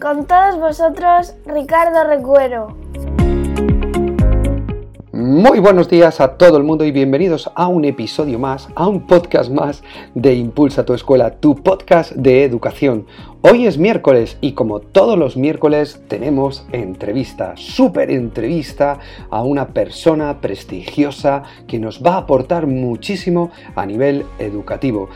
Con todos vosotros, Ricardo Recuero. Muy buenos días a todo el mundo y bienvenidos a un episodio más, a un podcast más de Impulsa tu escuela, tu podcast de educación. Hoy es miércoles y como todos los miércoles tenemos entrevista, súper entrevista a una persona prestigiosa que nos va a aportar muchísimo a nivel educativo.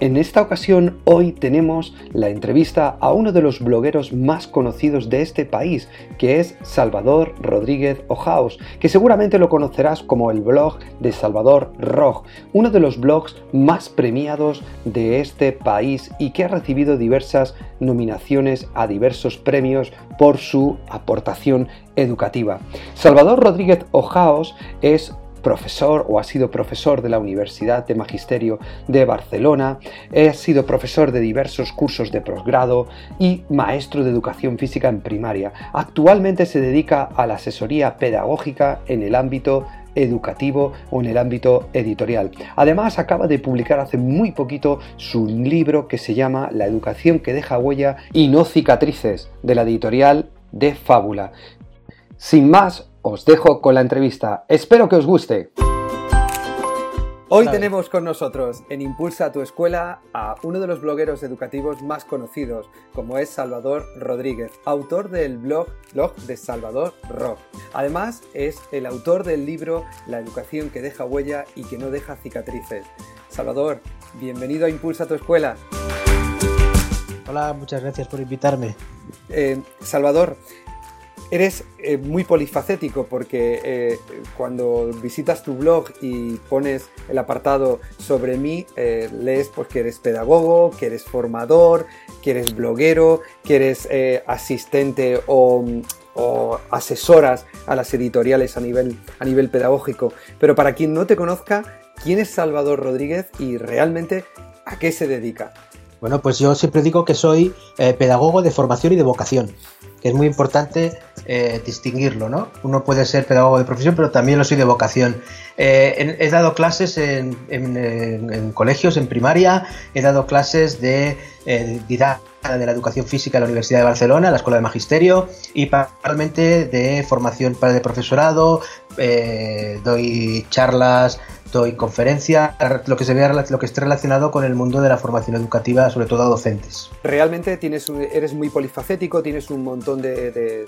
En esta ocasión, hoy tenemos la entrevista a uno de los blogueros más conocidos de este país, que es Salvador Rodríguez Ojaos, que seguramente lo conocerás como el blog de Salvador Roj, uno de los blogs más premiados de este país y que ha recibido diversas nominaciones a diversos premios por su aportación educativa. Salvador Rodríguez Ojaos es profesor o ha sido profesor de la Universidad de Magisterio de Barcelona, ha sido profesor de diversos cursos de posgrado y maestro de educación física en primaria. Actualmente se dedica a la asesoría pedagógica en el ámbito educativo o en el ámbito editorial. Además, acaba de publicar hace muy poquito su libro que se llama La educación que deja huella y no cicatrices, de la editorial de Fábula. Sin más, os dejo con la entrevista. Espero que os guste. Hoy tenemos con nosotros en Impulsa tu escuela a uno de los blogueros educativos más conocidos, como es Salvador Rodríguez, autor del blog, blog de Salvador Rock. Además, es el autor del libro La educación que deja huella y que no deja cicatrices. Salvador, bienvenido a Impulsa tu escuela. Hola, muchas gracias por invitarme. Eh, Salvador, Eres eh, muy polifacético porque eh, cuando visitas tu blog y pones el apartado sobre mí, eh, lees pues, que eres pedagogo, que eres formador, que eres bloguero, que eres asistente o, asesoras a las editoriales a nivel, a nivel pedagógico. Pero para quien no te conozca, ¿quién es Salvador Rodríguez y realmente a qué se dedica? Bueno, pues yo siempre digo que soy pedagogo de formación y de vocación que es muy importante eh, distinguirlo, ¿no? Uno puede ser pedagogo de profesión, pero también lo soy de vocación. Eh, he, dado clases en, colegios, en primaria, he dado clases de eh, de la educación física en la Universidad de Barcelona, la Escuela de Magisterio, y paralelamente de formación para el profesorado, doy charlas doy conferencia, lo que se vea, lo que esté relacionado con el mundo de la formación educativa, sobre todo a docentes. Realmente tienes, eres muy polifacético, tienes un montón de,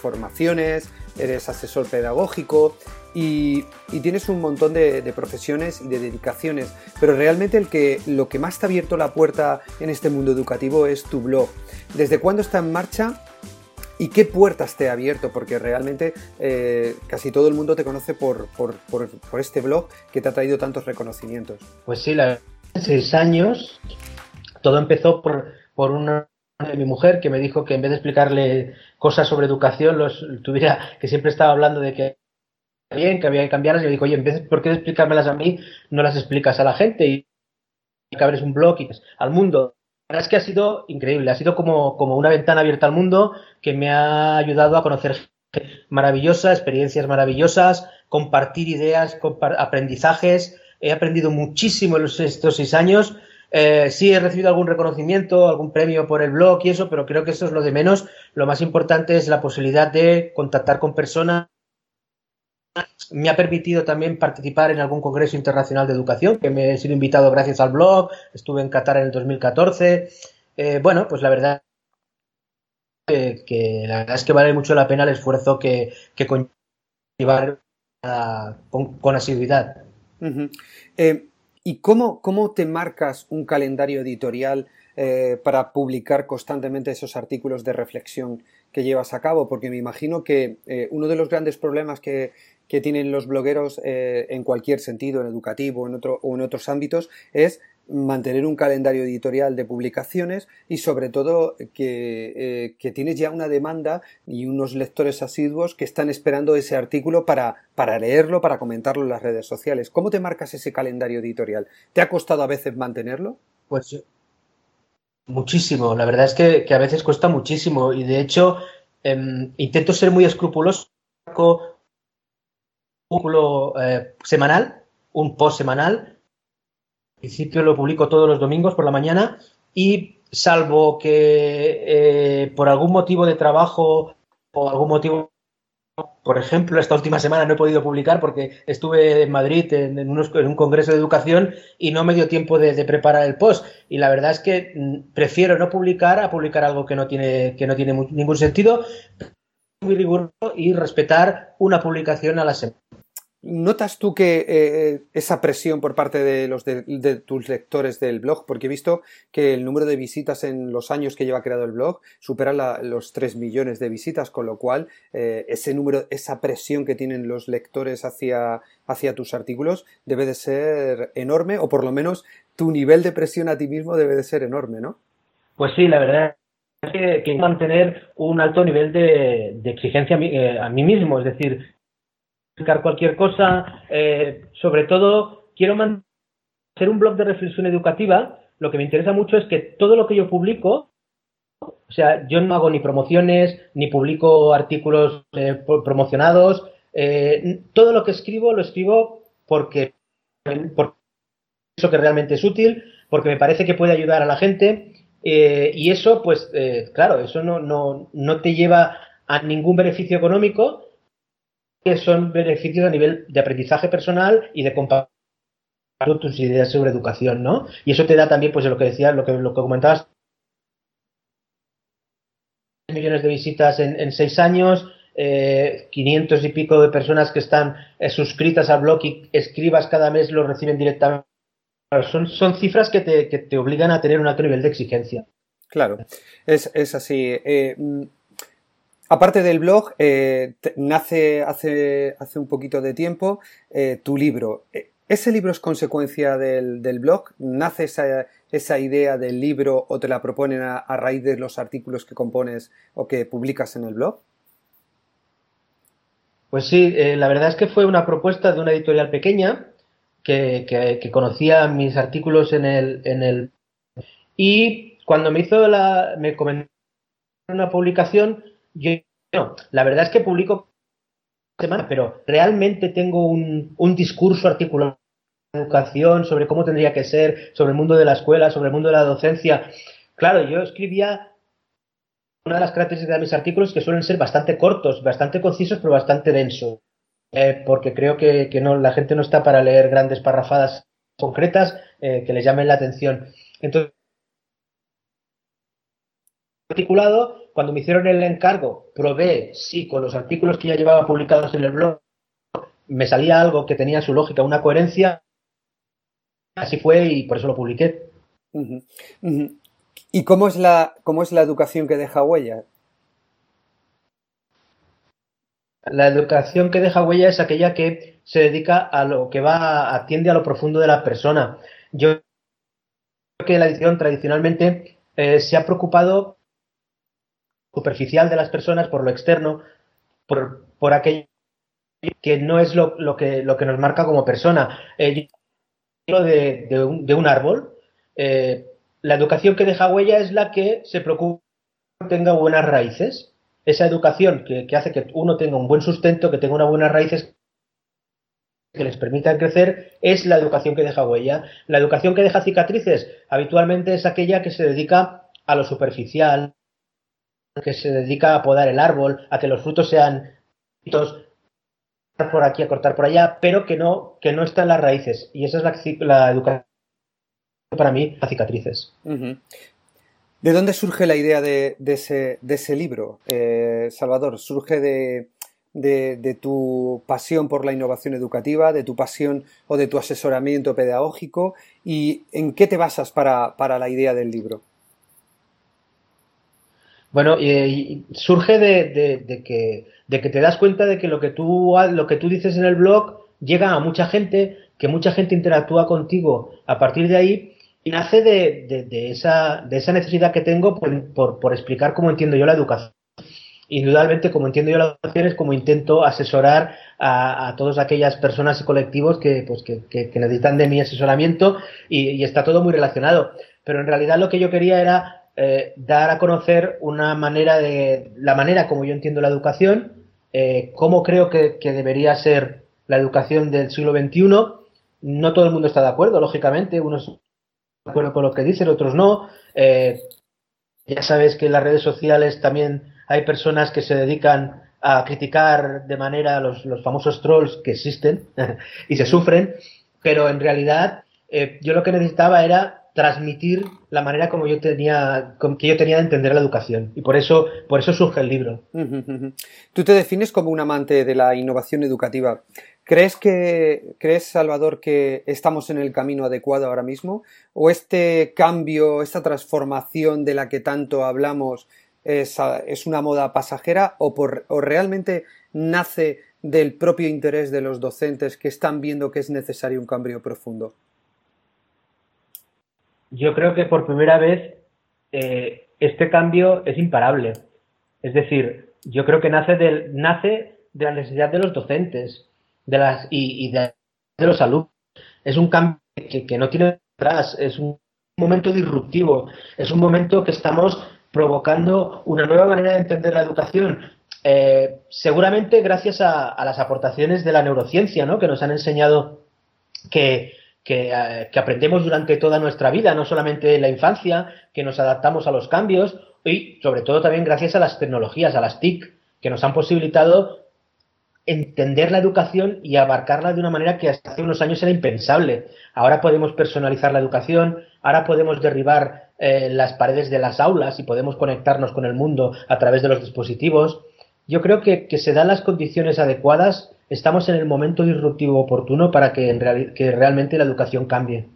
formaciones, eres asesor pedagógico y, tienes un montón de, profesiones y de dedicaciones, pero realmente el que, lo que más te ha abierto la puerta en este mundo educativo es tu blog. ¿Desde cuándo está en marcha? ¿Y qué puertas te ha abierto? Porque realmente eh, casi todo el mundo te conoce por, este blog que te ha traído tantos reconocimientos. Pues sí, la seis años. Todo empezó por, por una de mi mujer que me dijo que en vez de explicarle cosas sobre educación, los tuviera, que siempre estaba hablando de que bien, que había que cambiarlas, y yo digo, oye, en vez de, ¿por qué explicármelas a mí, no las explicas a la gente? Y que abres un blog y al mundo verdad es que ha sido increíble, ha sido como, como una ventana abierta al mundo que me ha ayudado a conocer gente maravillosa, experiencias maravillosas, compartir ideas, aprendizajes. He aprendido muchísimo en estos seis años. Eh, sí he recibido algún reconocimiento, algún premio por el blog y eso, pero creo que eso es lo de menos. Lo más importante es la posibilidad de contactar con personas me ha permitido también participar en algún congreso internacional de educación, que me he sido invitado gracias al blog, estuve en Qatar en el 2014. Eh, bueno, pues la verdad que, la verdad es que vale mucho la pena el esfuerzo que, que conlleva con, asiduidad. Eh, ¿Y cómo, cómo te marcas un calendario editorial eh, para publicar constantemente esos artículos de reflexión que llevas a cabo? Porque me imagino que uno de los grandes problemas que, que tienen los blogueros eh, en cualquier sentido, en educativo en otro, o en otros ámbitos, es mantener un calendario editorial de publicaciones y sobre todo que, eh, tienes ya una demanda y unos lectores asiduos que están esperando ese artículo para, leerlo, para comentarlo en las redes sociales. ¿Cómo te marcas ese calendario editorial? ¿Te ha costado a veces mantenerlo? Pues muchísimo, la verdad es que, que a veces cuesta muchísimo y de hecho em, intento ser muy escrupuloso un eh, semanal, un post semanal principio lo publico todos los domingos por la mañana y salvo que eh, por algún motivo de trabajo o algún motivo, por ejemplo, esta última semana no he podido publicar porque estuve en Madrid en, un congreso de educación y no me dio tiempo de, preparar el post. Y la verdad es que mm, prefiero no publicar a publicar algo que no tiene, que no tiene ningún sentido, muy riguroso y respetar una publicación a la semana. ¿Notas tú que eh, esa presión por parte de los de, tus lectores del blog? Porque he visto que el número de visitas en los años que lleva creado el blog supera los 3 millones de visitas, con lo cual eh, ese número, esa presión que tienen los lectores hacia, hacia tus artículos debe de ser enorme, o por lo menos tu nivel de presión a ti mismo debe de ser enorme, ¿no? Pues sí, la verdad es que, que mantener un alto nivel de, exigencia eh, a mí mismo, es decir, cualquier cosa. Eh, sobre todo, quiero hacer un blog de reflexión educativa. Lo que me interesa mucho es que todo lo que yo publico, o sea, yo no hago ni promociones, ni publico artículos eh, promocionados. Eh, todo lo que escribo lo escribo porque, porque eso que realmente es útil, porque me parece que puede ayudar a la gente. y eso, pues, claro, eso no, no, no te lleva a ningún beneficio económico, que son beneficios a nivel de aprendizaje personal y de compartir tus ideas sobre educación, ¿no? Y eso te da también, pues, lo que decías, lo que, lo que comentabas, millones de visitas en, seis años, eh, 500 y pico de personas que están eh, suscritas al blog y escribas cada mes lo reciben directamente. Son, son cifras que te, que te obligan a tener un alto nivel de exigencia. Claro, es, es así. Eh, Aparte del blog, eh, nace hace, hace, un poquito de tiempo eh, tu libro. E, ¿Ese libro es consecuencia del, blog? ¿Nace esa, esa, idea del libro o te la proponen a, raíz de los artículos que compones o que publicas en el blog? Pues sí, eh, la verdad es que fue una propuesta de una editorial pequeña que, que, conocía mis artículos en el, en el... Y cuando me hizo la... me comentó una publicación, yo, la verdad es que publico semana, pero realmente tengo un, un discurso articulado de educación, sobre cómo tendría que ser, sobre el mundo de la escuela, sobre el mundo de la docencia. Claro, yo escribía una de las características de mis artículos que suelen ser bastante cortos, bastante concisos, pero bastante densos. Eh, porque creo que, no, la gente no está para leer grandes parrafadas concretas eh, que les llamen la atención. Entonces, articulado cuando me hicieron el encargo, probé si con los artículos que ya llevaba publicados en el blog me salía algo que tenía su lógica, una coherencia. Así fue y por eso lo publiqué. ¿Y cómo es, la, cómo es la educación que deja huella? La educación que deja huella es aquella que se dedica a lo que va, atiende a lo profundo de la persona. Yo creo que la edición tradicionalmente eh, se ha preocupado superficial de las personas, por lo externo, por, por aquello que no es lo, que, lo que nos marca como persona. Eh, de, de, un, de un árbol, eh, la educación que deja huella es la que se preocupa tenga buenas raíces. Esa educación que, que, hace que uno tenga un buen sustento, que tenga unas buenas raíces que les permitan crecer, es la educación que deja huella. La educación que deja cicatrices habitualmente es aquella que se dedica a lo superficial, que se dedica a podar el árbol, a que los frutos sean por aquí, a cortar por allá, pero que no, que no están las raíces. Y esa es la, educación para mí, las cicatrices. ¿De dónde surge la idea de, ese, de ese, libro, eh, Salvador? ¿Surge de, de, tu pasión por la innovación educativa, de tu pasión o de tu asesoramiento pedagógico? ¿Y en qué te basas para, para la idea del libro? Bueno, y surge de, que, de que te das cuenta de que lo que, tú, lo que tú dices en el blog llega a mucha gente, que mucha gente interactúa contigo a partir de ahí y nace de, esa, de esa necesidad que tengo por, por, explicar cómo entiendo yo la educación. Indudablemente, como entiendo yo la educación, es como intento asesorar a, a todas aquellas personas y colectivos que, pues, que, que, necesitan de mi asesoramiento y, está todo muy relacionado. Pero en realidad lo que yo quería era eh, dar a conocer una manera de, la manera como yo entiendo la educación, eh, cómo creo que, debería ser la educación del siglo XXI. No todo el mundo está de acuerdo, lógicamente. Unos de acuerdo con lo que dicen, otros no. Eh, ya sabes que en las redes sociales también hay personas que se dedican a criticar de manera los, los famosos trolls que existen y se sufren, pero en realidad yo lo que necesitaba era transmitir la manera como yo tenía que yo tenía de entender la educación y por eso por eso surge el libro. Tú te defines como un amante de la innovación educativa. ¿Crees que, crees, Salvador, que estamos en el camino adecuado ahora mismo? ¿O este cambio, esta transformación de la que tanto hablamos es, una moda pasajera o, por, o realmente nace del propio interés de los docentes que están viendo que es necesario un cambio profundo? Yo creo que por primera vez eh, este cambio es imparable. Es decir, yo creo que nace, del, nace de la necesidad de los docentes de las y, de, los alumnos. Es un cambio que, no tiene atrás, es un momento disruptivo, es un momento que estamos provocando una nueva manera de entender la educación. Eh, seguramente gracias a, las aportaciones de la neurociencia, ¿no? que nos han enseñado que, eh, que, aprendemos durante toda nuestra vida, no solamente en la infancia, que nos adaptamos a los cambios y sobre todo también gracias a las tecnologías, a las TIC, que nos han posibilitado entender la educación y abarcarla de una manera que hasta hace unos años era impensable. Ahora podemos personalizar la educación, ahora podemos derribar eh, las paredes de las aulas y podemos conectarnos con el mundo a través de los dispositivos. Yo creo que, que se dan las condiciones adecuadas, estamos en el momento disruptivo oportuno para que, en que realmente la educación cambie.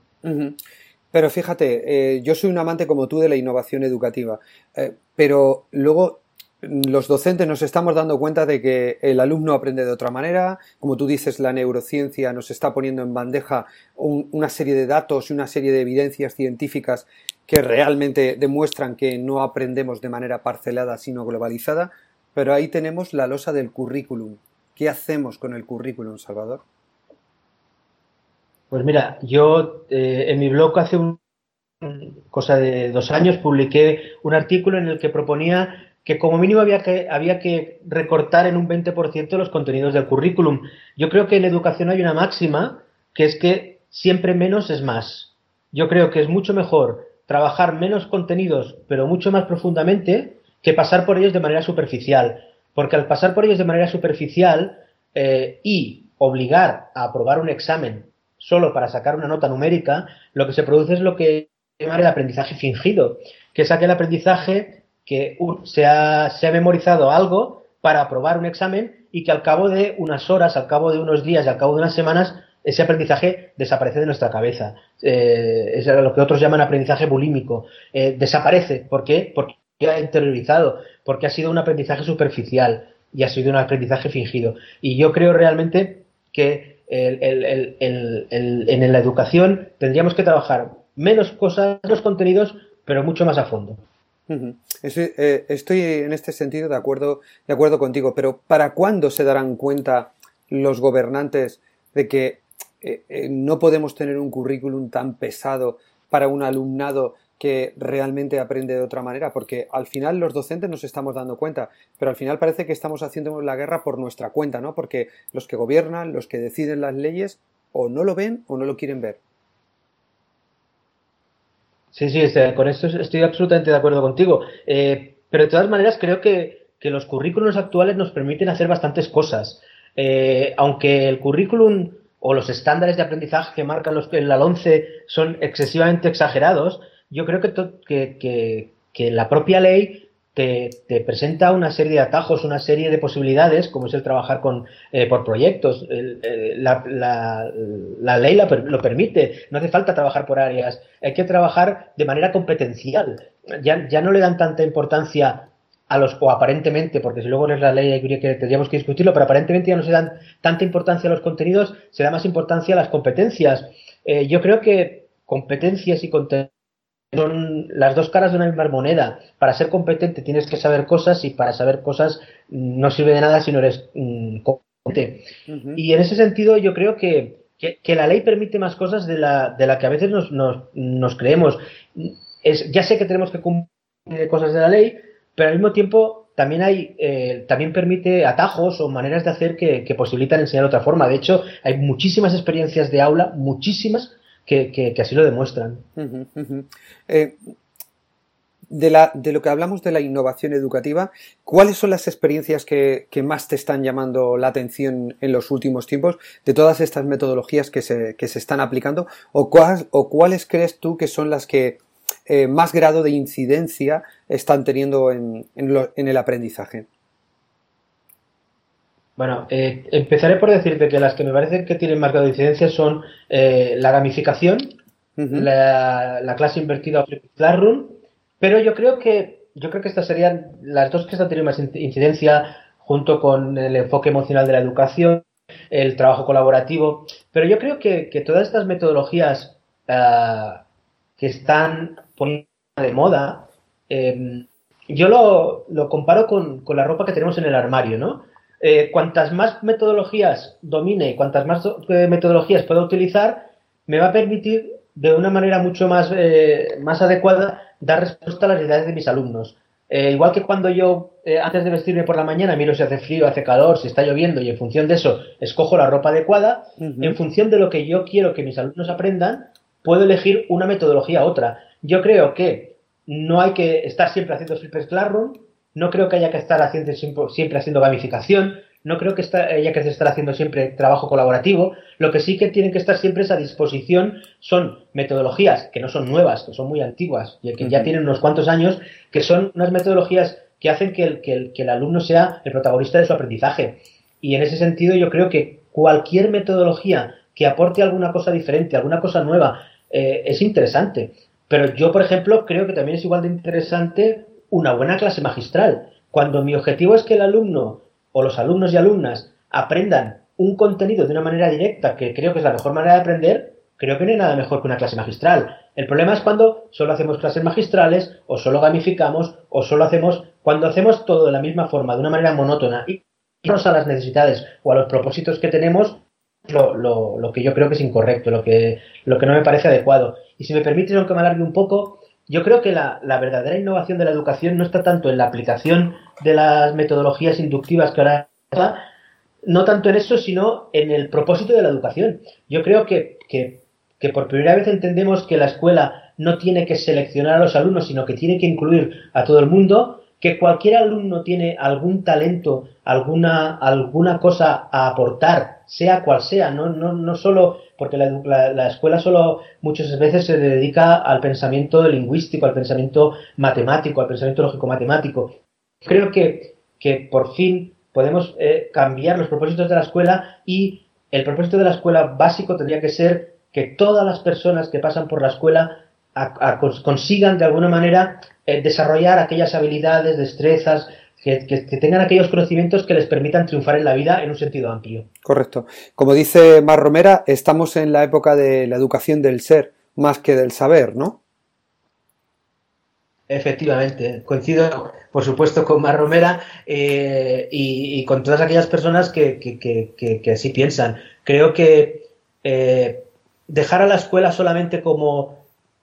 Pero fíjate, eh, yo soy un amante como tú de la innovación educativa, eh, pero luego los docentes nos estamos dando cuenta de que el alumno aprende de otra manera. Como tú dices, la neurociencia nos está poniendo en bandeja una serie de datos y una serie de evidencias científicas que realmente demuestran que no aprendemos de manera parcelada, sino globalizada. Pero ahí tenemos la losa del currículum. ¿Qué hacemos con el currículum, Salvador? Pues mira, yo eh, en mi blog hace un, cosa de dos años publiqué un artículo en el que proponía que como mínimo había que, había que recortar en un 20% los contenidos del currículum. Yo creo que en educación hay una máxima que es que siempre menos es más. Yo creo que es mucho mejor trabajar menos contenidos, pero mucho más profundamente, que pasar por ellos de manera superficial. Porque al pasar por ellos de manera superficial eh, y obligar a aprobar un examen solo para sacar una nota numérica, lo que se produce es lo que llama el aprendizaje fingido, que es aquel aprendizaje que se, ha, se ha memorizado algo para aprobar un examen y que al cabo de unas horas, al cabo de unos días y al cabo de unas semanas, ese aprendizaje desaparece de nuestra cabeza. Eh, es lo que otros llaman aprendizaje bulímico. Eh, desaparece. ¿Por qué? Porque interiorizado, porque ha sido un aprendizaje superficial y ha sido un aprendizaje fingido. Y yo creo realmente que en la educación tendríamos que trabajar menos cosas, menos contenidos, pero mucho más a fondo. Eh, estoy, en este sentido de acuerdo, de acuerdo contigo, pero ¿para cuándo se darán cuenta los gobernantes de que eh, eh, no podemos tener un currículum tan pesado para un alumnado que realmente aprende de otra manera, porque al final los docentes nos estamos dando cuenta, pero al final parece que estamos haciendo la guerra por nuestra cuenta, ¿no? Porque los que gobiernan, los que deciden las leyes, o no lo ven o no lo quieren ver. Sí, sí, con esto estoy absolutamente de acuerdo contigo. Eh, pero de todas maneras creo que, los currículos actuales nos permiten hacer bastantes cosas. Eh, aunque el currículum o los estándares de aprendizaje que marcan los, en la 11 son excesivamente exagerados, yo creo que, que, que la propia ley te, presenta una serie de atajos, una serie de posibilidades, como es el trabajar con, eh, por proyectos. la, la, ley lo permite, no hace falta trabajar por áreas, hay que trabajar de manera competencial. Ya, ya no le dan tanta importancia a los, o aparentemente, porque si luego es la ley que tendríamos que discutirlo, pero aparentemente ya no se dan tanta importancia a los contenidos, se da más importancia a las competencias. Eh, yo creo que competencias y contenidos son las dos caras de una misma moneda. Para ser competente tienes que saber cosas y para saber cosas no sirve de nada si no eres mm, competente. Y en ese sentido yo creo que, que, la ley permite más cosas de la, de la que a veces nos, nos, nos creemos. Es, ya sé que tenemos que cumplir cosas de la ley, pero al mismo tiempo también hay eh, también permite atajos o maneras de hacer que, que, posibilitan enseñar de otra forma. De hecho, hay muchísimas experiencias de aula, muchísimas, que, así lo demuestran. Eh, de, la, de, lo que hablamos de la innovación educativa, ¿cuáles son las experiencias que, más te están llamando la atención en los últimos tiempos de todas estas metodologías que se, que se están aplicando? ¿O, o, cuáles crees tú que son las que eh, más grado de incidencia están teniendo en, en el aprendizaje? Bueno, eh, empezaré por decirte que las que me parecen que tienen de incidencia son eh, la gamificación, la, clase invertida o Classroom, pero yo creo que yo creo que estas serían las dos que están teniendo más incidencia junto con el enfoque emocional de la educación, el trabajo colaborativo, pero yo creo que, todas estas metodologías ah, que están poniendo de moda, em, yo lo, lo comparo con, con la ropa que tenemos en el armario, ¿no? Eh, cuantas más metodologías domine y cuantas más eh, metodologías pueda utilizar, me va a permitir de una manera mucho más, eh, más adecuada dar respuesta a las necesidades de mis alumnos. igual que cuando yo, antes de vestirme por la mañana, miro si hace frío, hace calor, si está lloviendo y en función de eso escojo la ropa adecuada, en función de lo que yo quiero que mis alumnos aprendan, puedo elegir una metodología u otra. Yo creo que no hay que estar siempre haciendo Flippers Classroom, no creo que haya que estar haciendo siempre haciendo gamificación, no creo que haya que estar haciendo siempre trabajo colaborativo. Lo que sí que tienen que estar siempre a disposición son metodologías que no son nuevas, que son muy antiguas y que ya tienen unos cuantos años, que son unas metodologías que hacen que el, el, alumno sea el protagonista de su aprendizaje. Y en ese sentido yo creo que cualquier metodología que aporte alguna cosa diferente, alguna cosa nueva, eh, es interesante. Pero yo, por ejemplo, creo que también es igual de interesante una buena clase magistral. Cuando mi objetivo es que el alumno o los alumnos y alumnas aprendan un contenido de una manera directa, que creo que es la mejor manera de aprender, creo que no hay nada mejor que una clase magistral. El problema es cuando solo hacemos clases magistrales, o solo gamificamos, o solo hacemos, cuando hacemos todo de la misma forma, de una manera monótona, y a las necesidades o a los propósitos que tenemos, lo, lo, lo, que yo creo que es incorrecto, lo que, lo que no me parece adecuado. Y si me permiten, aunque me alargue un poco, yo creo que la, verdadera innovación de la educación no está tanto en la aplicación de las metodologías inductivas que ahora no tanto en eso, sino en el propósito de la educación. Yo creo que, que, que, por primera vez entendemos que la escuela no tiene que seleccionar a los alumnos, sino que tiene que incluir a todo el mundo, que cualquier alumno tiene algún talento, alguna, alguna cosa a aportar, sea cual sea, no, no, no solo porque la, escuela solo muchas veces se dedica al pensamiento lingüístico, al pensamiento matemático, al pensamiento lógico-matemático. Creo que, que por fin podemos eh, cambiar los propósitos de la escuela y el propósito de la escuela básico tendría que ser que todas las personas que pasan por la escuela consigan de alguna manera eh, desarrollar aquellas habilidades, destrezas, que, tengan aquellos conocimientos que les permitan triunfar en la vida en un sentido amplio. Correcto. Como dice Mar Romera, estamos en la época de la educación del ser más que del saber, ¿no? Efectivamente, coincido por supuesto con Mar Romera eh, y, con todas aquellas personas que, así piensan. Creo que eh, dejar a la escuela solamente como,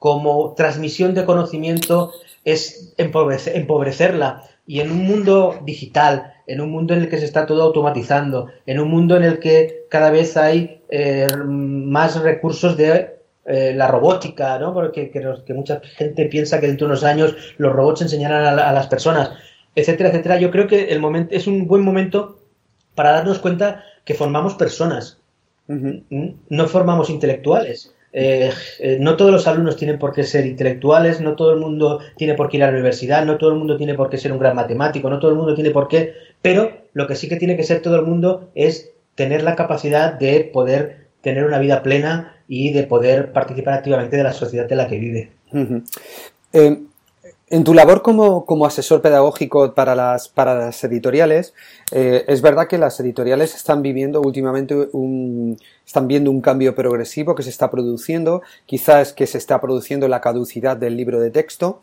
como transmisión de conocimiento es empobrecerla y en un mundo digital, en un mundo en el que se está todo automatizando, en un mundo en el que cada vez hay eh, más recursos de eh, la robótica, ¿no? Porque que, mucha gente piensa que dentro de unos años los robots enseñarán a, las personas, etcétera, etcétera. Yo creo que el momento es un buen momento para darnos cuenta que formamos personas, no formamos intelectuales. Eh, eh, no todos los alumnos tienen por qué ser intelectuales, no todo el mundo tiene por qué ir a la universidad, no todo el mundo tiene por qué ser un gran matemático, no todo el mundo tiene por qué, pero lo que sí que tiene que ser todo el mundo es tener la capacidad de poder tener una vida plena y de poder participar activamente de la sociedad en la que vive. Eh, En tu labor como, asesor pedagógico para las, para las editoriales, es verdad que las editoriales están viviendo últimamente un, están viendo un cambio progresivo que se está produciendo, quizás que se está produciendo la caducidad del libro de texto.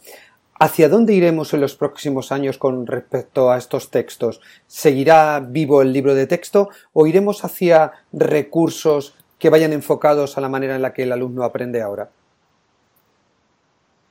¿Hacia dónde iremos en los próximos años con respecto a estos textos? ¿Seguirá vivo el libro de texto o iremos hacia recursos que vayan enfocados a la manera en la que el alumno aprende ahora?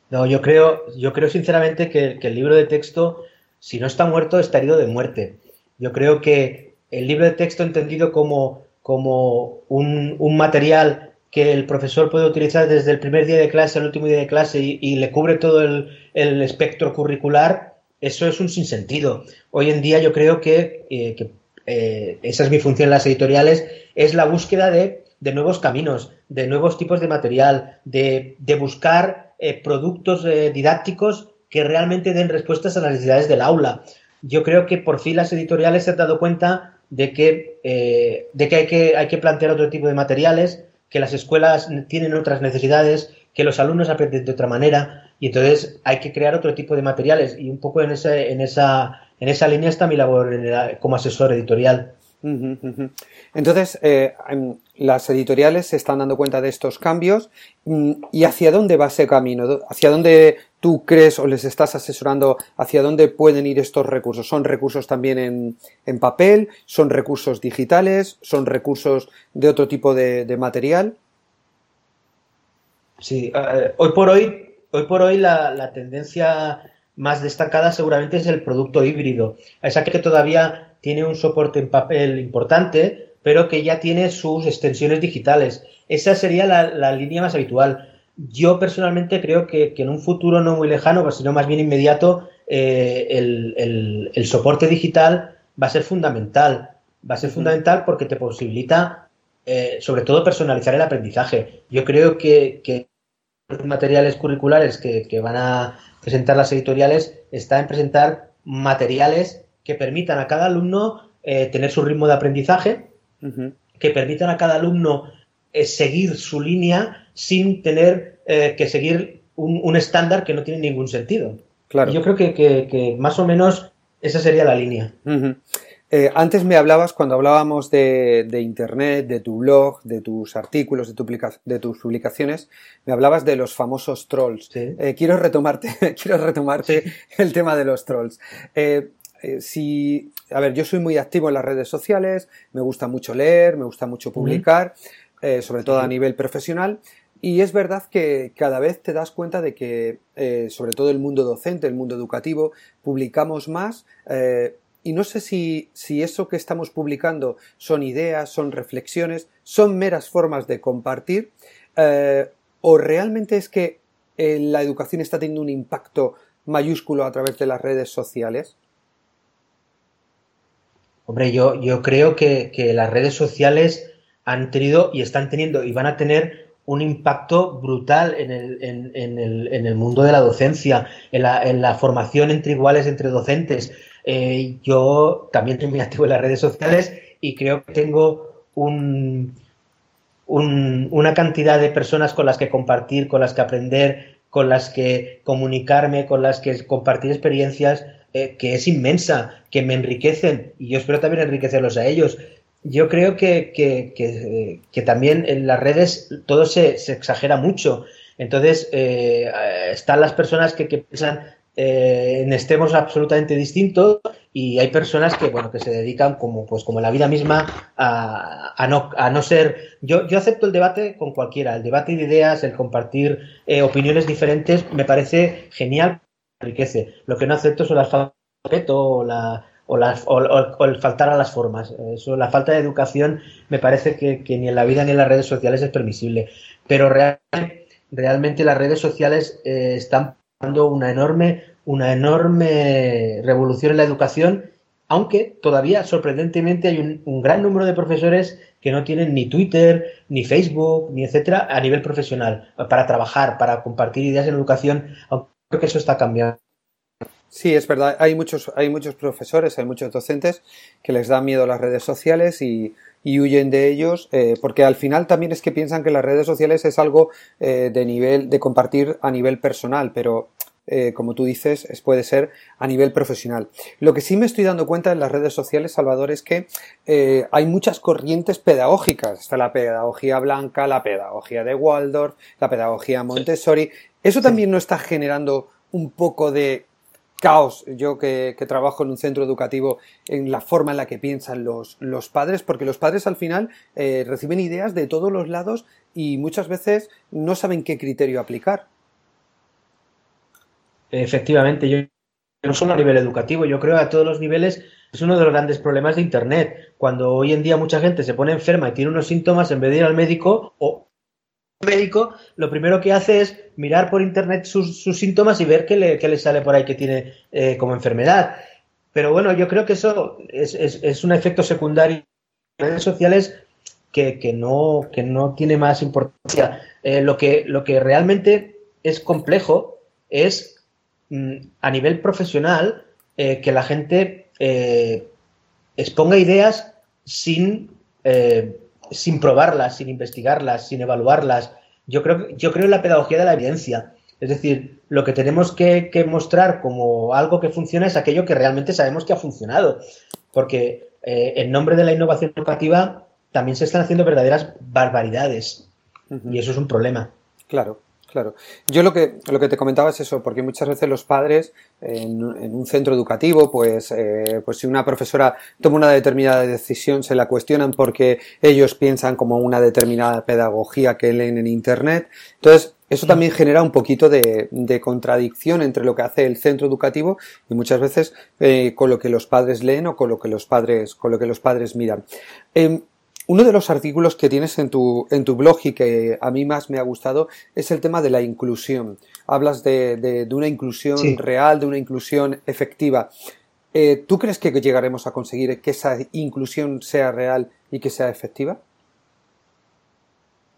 No, yo creo, yo creo sinceramente que, el libro de texto, si no está muerto, está herido de muerte. Yo creo que el libro de texto entendido como, como un, material que el profesor puede utilizar desde el primer día de clase al último día de clase y, le cubre todo el, espectro curricular, eso es un sinsentido. Hoy en día yo creo que, eh, eh, esa es mi función en las editoriales, es la búsqueda de, nuevos caminos, de nuevos tipos de material, de, de buscar eh, productos didácticos que realmente den respuestas a las necesidades del aula. Yo creo que por fin las editoriales se han dado cuenta de que, eh, de que, hay que hay que plantear otro tipo de materiales, que las escuelas tienen otras necesidades, que los alumnos aprenden de otra manera y entonces hay que crear otro tipo de materiales. Y un poco en, ese, en, esa, en esa línea está mi labor como asesor editorial. Entonces, eh, las editoriales se están dando cuenta de estos cambios mm, y hacia dónde va ese camino, hacia dónde tú crees o les estás asesorando, hacia dónde pueden ir estos recursos. ¿Son recursos también en, papel? ¿Son recursos digitales? ¿Son recursos de otro tipo de, material? Sí, eh, hoy por hoy, hoy por hoy la, la tendencia más destacada seguramente es el producto híbrido. Esa que todavía tiene un soporte en papel importante, pero que ya tiene sus extensiones digitales. Esa sería la, línea más habitual. Yo personalmente creo que, en un futuro no muy lejano, pues, sino más bien inmediato, eh, el, soporte digital va a ser fundamental. Va a ser fundamental porque te posibilita, eh, sobre todo, personalizar el aprendizaje. Yo creo que, los materiales curriculares que, que van a presentar las editoriales está en presentar materiales que permitan a cada alumno eh, tener su ritmo de aprendizaje, que permitan a cada alumno seguir su línea sin tener eh, que seguir un, estándar que no tiene ningún sentido. Claro. yo creo que, más o menos esa sería la línea. antes me hablabas, cuando hablábamos de, Internet, de tu blog, de tus artículos, de, tu de, tus publicaciones, me hablabas de los famosos trolls. quiero retomarte, quiero retomarte el tema de los trolls. Eh, si, a ver, yo soy muy activo en las redes sociales, me gusta mucho leer, me gusta mucho publicar, eh, sobre todo a nivel profesional. Y es verdad que cada vez te das cuenta de que, eh, sobre todo el mundo docente, el mundo educativo, publicamos más. y no sé si, si, eso que estamos publicando son ideas, son reflexiones, son meras formas de compartir, o realmente es que la educación está teniendo un impacto mayúsculo a través de las redes sociales. Hombre, yo, yo creo que, las redes sociales han tenido y están teniendo y van a tener un impacto brutal en el, en, el, mundo de la docencia, en la, formación entre iguales entre docentes. Eh, yo también soy muy activo en las redes sociales y creo que tengo un, una cantidad de personas con las que compartir, con las que aprender, con las que comunicarme, con las que compartir experiencias eh, que es inmensa, que me enriquecen y yo espero también enriquecerlos a ellos. Yo creo que, que, también en las redes todo se, exagera mucho. Entonces, eh, están las personas que, piensan eh, en estemos absolutamente distintos y hay personas que bueno que se dedican como pues como la vida misma a, a, no, a no ser yo, yo acepto el debate con cualquiera el debate de ideas el compartir opiniones diferentes me parece genial enriquece. Lo que no acepto son las o, la, o, o, el faltar a las formas. Eso, la falta de educación me parece que, ni en la vida ni en las redes sociales es permisible. Pero realmente, las redes sociales eh, están dando una enorme, una enorme revolución en la educación, aunque todavía sorprendentemente hay un, un gran número de profesores que no tienen ni Twitter, ni Facebook, ni etcétera, a nivel profesional, para trabajar, para compartir ideas en educación, aunque creo que eso está cambiando. Sí, es verdad. Hay muchos, hay muchos profesores, hay muchos docentes que les da miedo las redes sociales y, huyen de ellos, eh, porque al final también es que piensan que las redes sociales es algo eh, de nivel, de compartir a nivel personal, pero eh, como tú dices, puede ser a nivel profesional. Lo que sí me estoy dando cuenta en las redes sociales, Salvador, es que eh, hay muchas corrientes pedagógicas. Está la pedagogía blanca, la pedagogía de Waldorf, la pedagogía Montessori. ¿Eso también no está generando un poco de caos, yo que, trabajo en un centro educativo, en la forma en la que piensan los, los padres, porque los padres al final eh, reciben ideas de todos los lados y muchas veces no saben qué criterio aplicar. Efectivamente, yo no solo a nivel educativo, yo creo a todos los niveles es uno de los grandes problemas de Internet. Cuando hoy en día mucha gente se pone enferma y tiene unos síntomas, en vez de ir al médico o médico, lo primero que hace es mirar por internet sus, síntomas y ver qué le, sale por ahí que tiene eh, como enfermedad. Pero bueno, yo creo que eso es, un efecto secundario en redes sociales que, no, que no tiene más importancia. Eh, lo, que, lo que realmente es complejo es mm, a nivel profesional eh, que la gente exponga ideas sin sin probarlas, sin investigarlas, sin evaluarlas. Yo creo, yo creo en la pedagogía de la evidencia. Es decir, lo que tenemos que, mostrar como algo que funciona es aquello que realmente sabemos que ha funcionado. Porque eh, en nombre de la innovación educativa también se están haciendo verdaderas barbaridades. Y eso es un problema. Claro. Claro. Yo lo que, lo que te comentaba es eso, porque muchas veces los padres en, un centro educativo, pues, eh, pues si una profesora toma una determinada decisión, se la cuestionan porque ellos piensan como una determinada pedagogía que leen en Internet. Entonces, eso también genera un poquito de, contradicción entre lo que hace el centro educativo y muchas veces eh, con lo que los padres leen o con lo que los padres, con lo que los padres miran. Em, uno de los artículos que tienes en tu, en tu blog y que a mí más me ha gustado es el tema de la inclusión. Hablas de, de, una inclusión real, de una inclusión efectiva. Eh, ¿Tú crees que llegaremos a conseguir que esa inclusión sea real y que sea efectiva?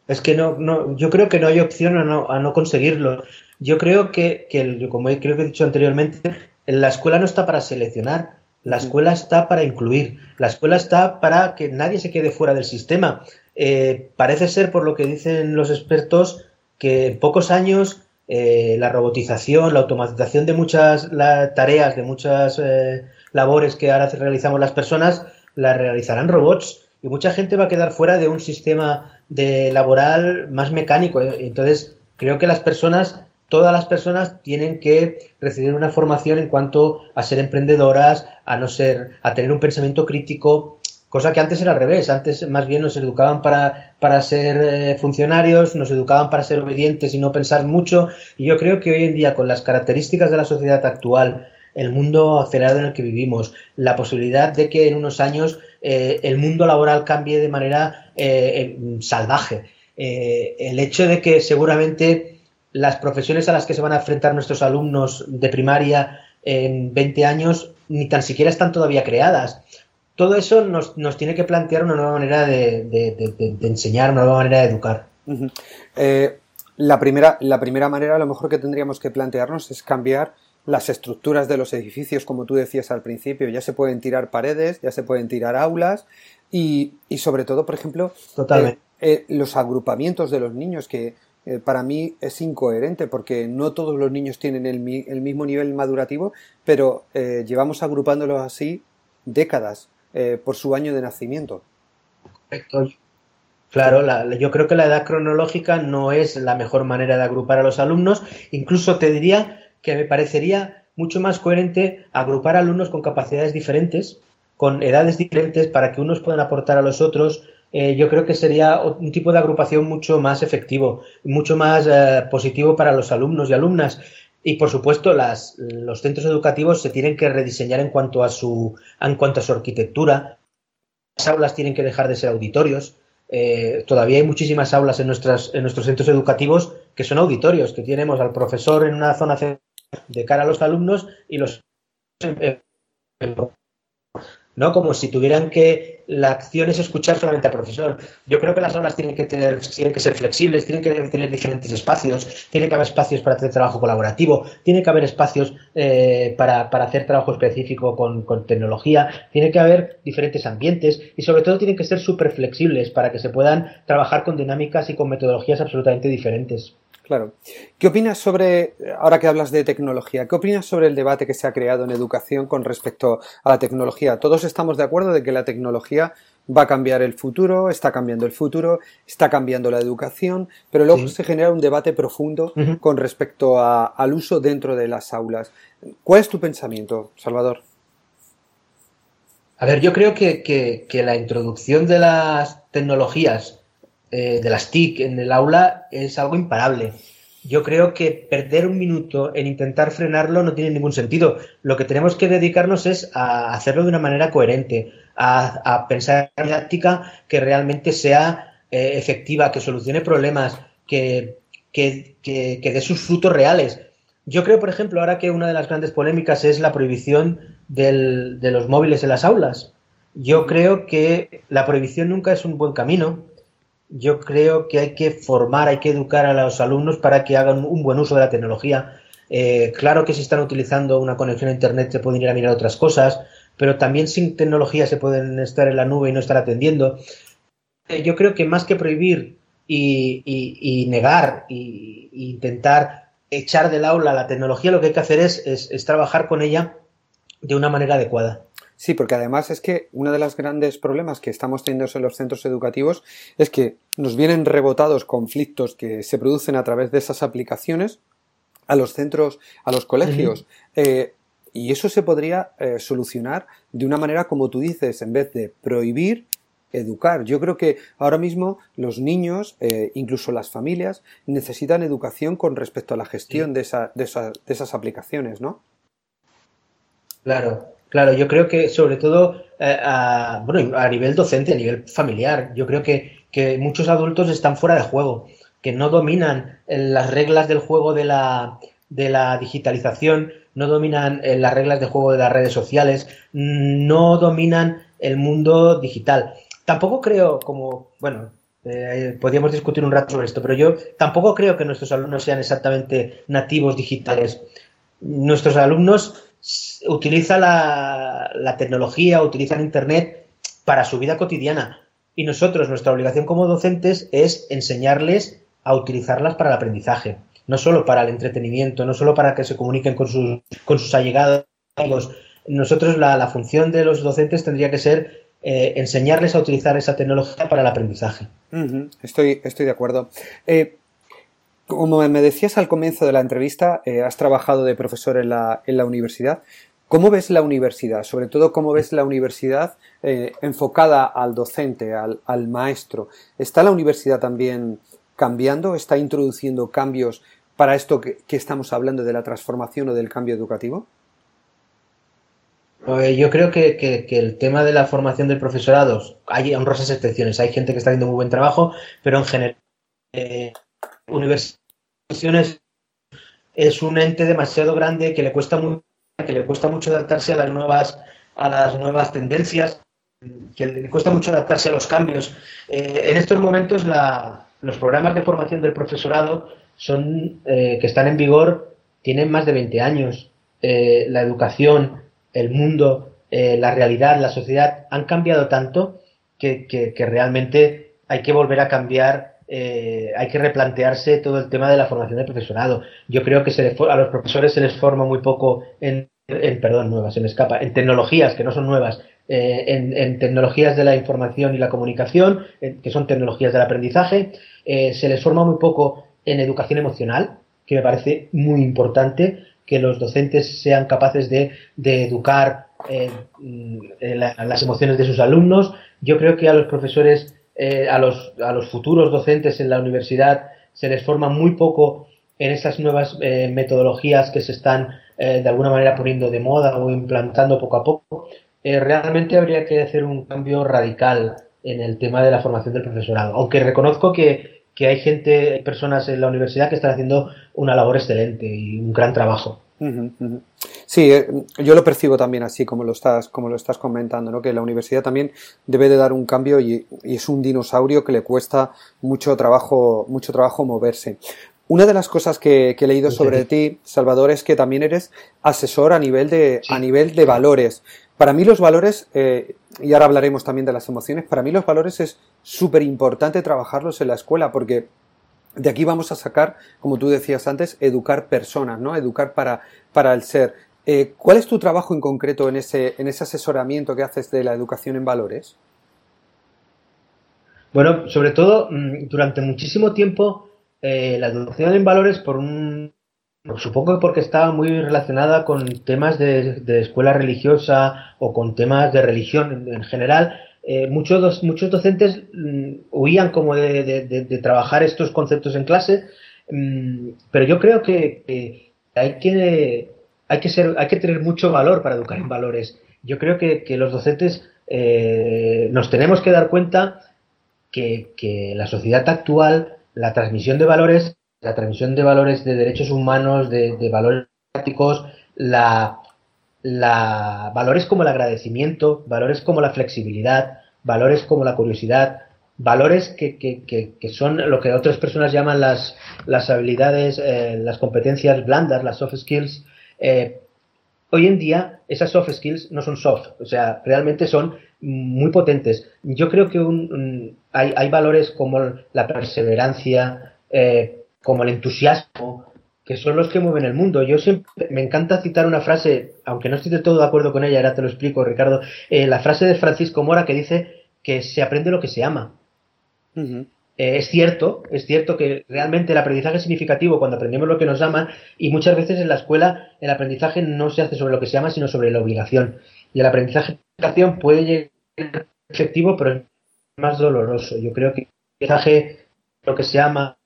Es que no, no, yo creo que no hay opción a no, a no conseguirlo. Yo creo que, que, como creo que he dicho anteriormente, la escuela no está para seleccionar, la escuela está para incluir, la escuela está para que nadie se quede fuera del sistema. Eh, parece ser, por lo que dicen los expertos, que en pocos años eh, la robotización, la automatización de muchas tareas, de muchas eh, labores que ahora realizamos las personas, las realizarán robots y mucha gente va a quedar fuera de un sistema de laboral más mecánico. Entonces, creo que las personas todas las personas tienen que recibir una formación en cuanto a ser emprendedoras, a no ser, a tener un pensamiento crítico, cosa que antes era al revés, antes más bien nos educaban para, para ser eh, funcionarios, nos educaban para ser obedientes y no pensar mucho, y yo creo que hoy en día con las características de la sociedad actual, el mundo acelerado en el que vivimos, la posibilidad de que en unos años eh, el mundo laboral cambie de manera eh, salvaje, el hecho de que seguramente las profesiones a las que se van a enfrentar nuestros alumnos de primaria en 20 años ni tan siquiera están todavía creadas. Todo eso nos, tiene que plantear una nueva manera de, enseñar, una nueva manera de educar. Eh, la, primera, la primera manera, a lo mejor que tendríamos que plantearnos es cambiar las estructuras de los edificios, como tú decías al principio. Ya se pueden tirar paredes, ya se pueden tirar aulas y, sobre todo, por ejemplo, eh, eh, los agrupamientos de los niños que eh, para mí es incoherente porque no todos los niños tienen el, mismo nivel madurativo, pero eh, llevamos agrupándolos así décadas eh, por su año de nacimiento. Correcto. Claro, yo creo que la edad cronológica no es la mejor manera de agrupar a los alumnos. Incluso te diría que me parecería mucho más coherente agrupar alumnos con capacidades diferentes, con edades diferentes, para que unos puedan aportar a los otros eh, yo creo que sería un tipo de agrupación mucho más efectivo, mucho más eh, positivo para los alumnos y alumnas. Y por supuesto, las, los centros educativos se tienen que rediseñar en cuanto a su, en cuanto a su arquitectura. Las aulas tienen que dejar de ser auditorios. Eh, todavía hay muchísimas aulas en, nuestras, en nuestros centros educativos que son auditorios, que tenemos al profesor en una zona de cara a los alumnos y los ¿no? Como si tuvieran que, la acción es escuchar solamente al profesor. Yo creo que las aulas tienen que, tener, tienen que ser flexibles, tienen que tener diferentes espacios, tiene que haber espacios para hacer trabajo colaborativo, tiene que haber espacios eh, para, hacer trabajo específico con, tecnología, tiene que haber diferentes ambientes y sobre todo tienen que ser súper flexibles para que se puedan trabajar con dinámicas y con metodologías absolutamente diferentes. Claro. ¿Qué opinas sobre, ahora que hablas de tecnología, qué opinas sobre el debate que se ha creado en educación con respecto a la tecnología? Todos estamos de acuerdo de que la tecnología va a cambiar el futuro, está cambiando el futuro, está cambiando la educación, pero luego se genera un debate profundo con respecto al uso dentro de las aulas. ¿Cuál es tu pensamiento, Salvador? A ver, yo creo que, la introducción de las tecnologías, eh, de las TIC en el aula, es algo imparable. Yo creo que perder un minuto en intentar frenarlo no tiene ningún sentido. Lo que tenemos que dedicarnos es a hacerlo de una manera coherente, a, pensar en didáctica que realmente sea eh, efectiva, que solucione problemas, que, que, que dé sus frutos reales. Yo creo, por ejemplo, ahora que una de las grandes polémicas es la prohibición de los móviles en las aulas. Yo creo que la prohibición nunca es un buen camino. Yo creo que hay que formar, hay que educar a los alumnos para que hagan un buen uso de la tecnología. Eh, claro que si están utilizando una conexión a Internet se pueden ir a mirar otras cosas, pero también sin tecnología se pueden estar en la nube y no estar atendiendo. Eh, yo creo que más que prohibir y, negar e intentar echar del aula la tecnología, lo que hay que hacer es, trabajar con ella de una manera adecuada. Sí, porque además es que uno de los grandes problemas que estamos teniendo en los centros educativos es que nos vienen rebotados conflictos que se producen a través de esas aplicaciones a los centros, a los colegios. Eh, y eso se podría eh, solucionar de una manera como tú dices, en vez de prohibir, educar. Yo creo que ahora mismo los niños, eh, incluso las familias, necesitan educación con respecto a la gestión de, de, esas aplicaciones, ¿no? Claro, claro. Yo creo que sobre todo eh, a, nivel docente, a nivel familiar, yo creo que, muchos adultos están fuera de juego, que no dominan eh, las reglas del juego de la, de la digitalización, no dominan las reglas de juego de las redes sociales, no dominan el mundo digital. Tampoco creo, como, bueno, eh, podríamos discutir un rato sobre esto, pero yo tampoco creo que nuestros alumnos sean exactamente nativos digitales. Nuestros alumnos utilizan la, la tecnología, utilizan Internet para su vida cotidiana. Y nosotros, nuestra obligación como docentes es enseñarles a utilizarlas para el aprendizaje, no solo para el entretenimiento, no solo para que se comuniquen con sus, con sus allegados. Nosotros la, la función de los docentes tendría que ser eh, enseñarles a utilizar esa tecnología para el aprendizaje. estoy, estoy de acuerdo. Eh, como me decías al comienzo de la entrevista, eh, has trabajado de profesor en la, en la, universidad. ¿Cómo ves la universidad? Sobre todo, ¿cómo ves la universidad enfocada al docente, al, al, maestro? ¿Está la universidad también cambiando? ¿Está introduciendo cambios para esto que estamos hablando de la transformación o del cambio educativo? Pues yo creo que, el tema de la formación del profesorado, hay honrosas excepciones, hay gente que está haciendo muy buen trabajo, pero en general, eh, es un ente demasiado grande que le cuesta mucho, que le cuesta mucho adaptarse a las nuevas, a las nuevas tendencias, que le cuesta mucho adaptarse a los cambios. Eh, en estos momentos los programas de formación del profesorado son eh, que están en vigor tienen más de 20 años. Eh, la educación el mundo, la realidad, la sociedad han cambiado tanto que, realmente hay que volver a cambiar, eh, hay que replantearse todo el tema de la formación del profesorado. Yo creo que se a los profesores se les forma muy poco en, perdón, nuevas, se me escapa, en tecnologías que no son nuevas, eh, en, tecnologías de la información y la comunicación, que son tecnologías del aprendizaje, se les forma muy poco en educación emocional, que me parece muy importante, que los docentes sean capaces de, educar eh, mm, las emociones de sus alumnos. Yo creo que a los profesores, eh, a, los, a los futuros docentes en la universidad se les forma muy poco en esas nuevas eh, metodologías que se están de alguna manera poniendo de moda o implantando poco a poco. realmente habría que hacer un cambio radical en el tema de la formación del profesorado. Aunque reconozco que, que hay gente, personas en la universidad que están haciendo una labor excelente y un gran trabajo. Sí, eh, yo lo percibo también así como lo estás, como lo estás comentando, ¿no? Que la universidad también debe de dar un cambio y, es un dinosaurio que le cuesta mucho trabajo, mucho trabajo moverse. Una de las cosas que, he leído sobre ti, Salvador, es que también eres asesor a nivel de, a nivel de valores. Para mí los valores, eh, y ahora hablaremos también de las emociones, para mí los valores es súper importante trabajarlos en la escuela porque de aquí vamos a sacar, como tú decías antes, educar personas, ¿no? Educar para, para el ser. Eh, ¿Cuál es tu trabajo en concreto en ese, en ese asesoramiento que haces de la educación en valores? Bueno, sobre todo, mm, durante muchísimo tiempo, eh, la educación en valores, por un, supongo que porque estaba muy relacionada con temas de, escuela religiosa o con temas de religión en, general, eh, muchos, muchos docentes mm, huían como de, trabajar estos conceptos en clase, mm, pero yo creo que, hay que hay que ser, hay que tener mucho valor para educar en valores. Yo creo que, los docentes eh, nos tenemos que dar cuenta que, la sociedad actual, la transmisión de valores, la transmisión de valores de derechos humanos, de, valores prácticos, la, valores como el agradecimiento, valores como la flexibilidad, valores como la curiosidad, valores que, que, que, son lo que otras personas llaman las, las habilidades, eh, las competencias blandas, las soft skills. Eh, hoy en día esas soft skills no son soft, o sea, realmente son muy potentes. Yo creo que hay, hay, valores como la perseverancia, eh, como el entusiasmo, que son los que mueven el mundo. Yo siempre me encanta citar una frase, aunque no estoy de todo de acuerdo con ella, ahora te lo explico, Ricardo, eh, la frase de Francisco Mora que dice que se aprende lo que se ama. Eh, es cierto, es cierto que realmente el aprendizaje es significativo cuando aprendemos lo que nos ama y muchas veces en la escuela el aprendizaje no se hace sobre lo que se ama, sino sobre la obligación. Y el aprendizaje puede llegar efectivo, pero es más doloroso. Yo creo que el aprendizaje, lo que se llama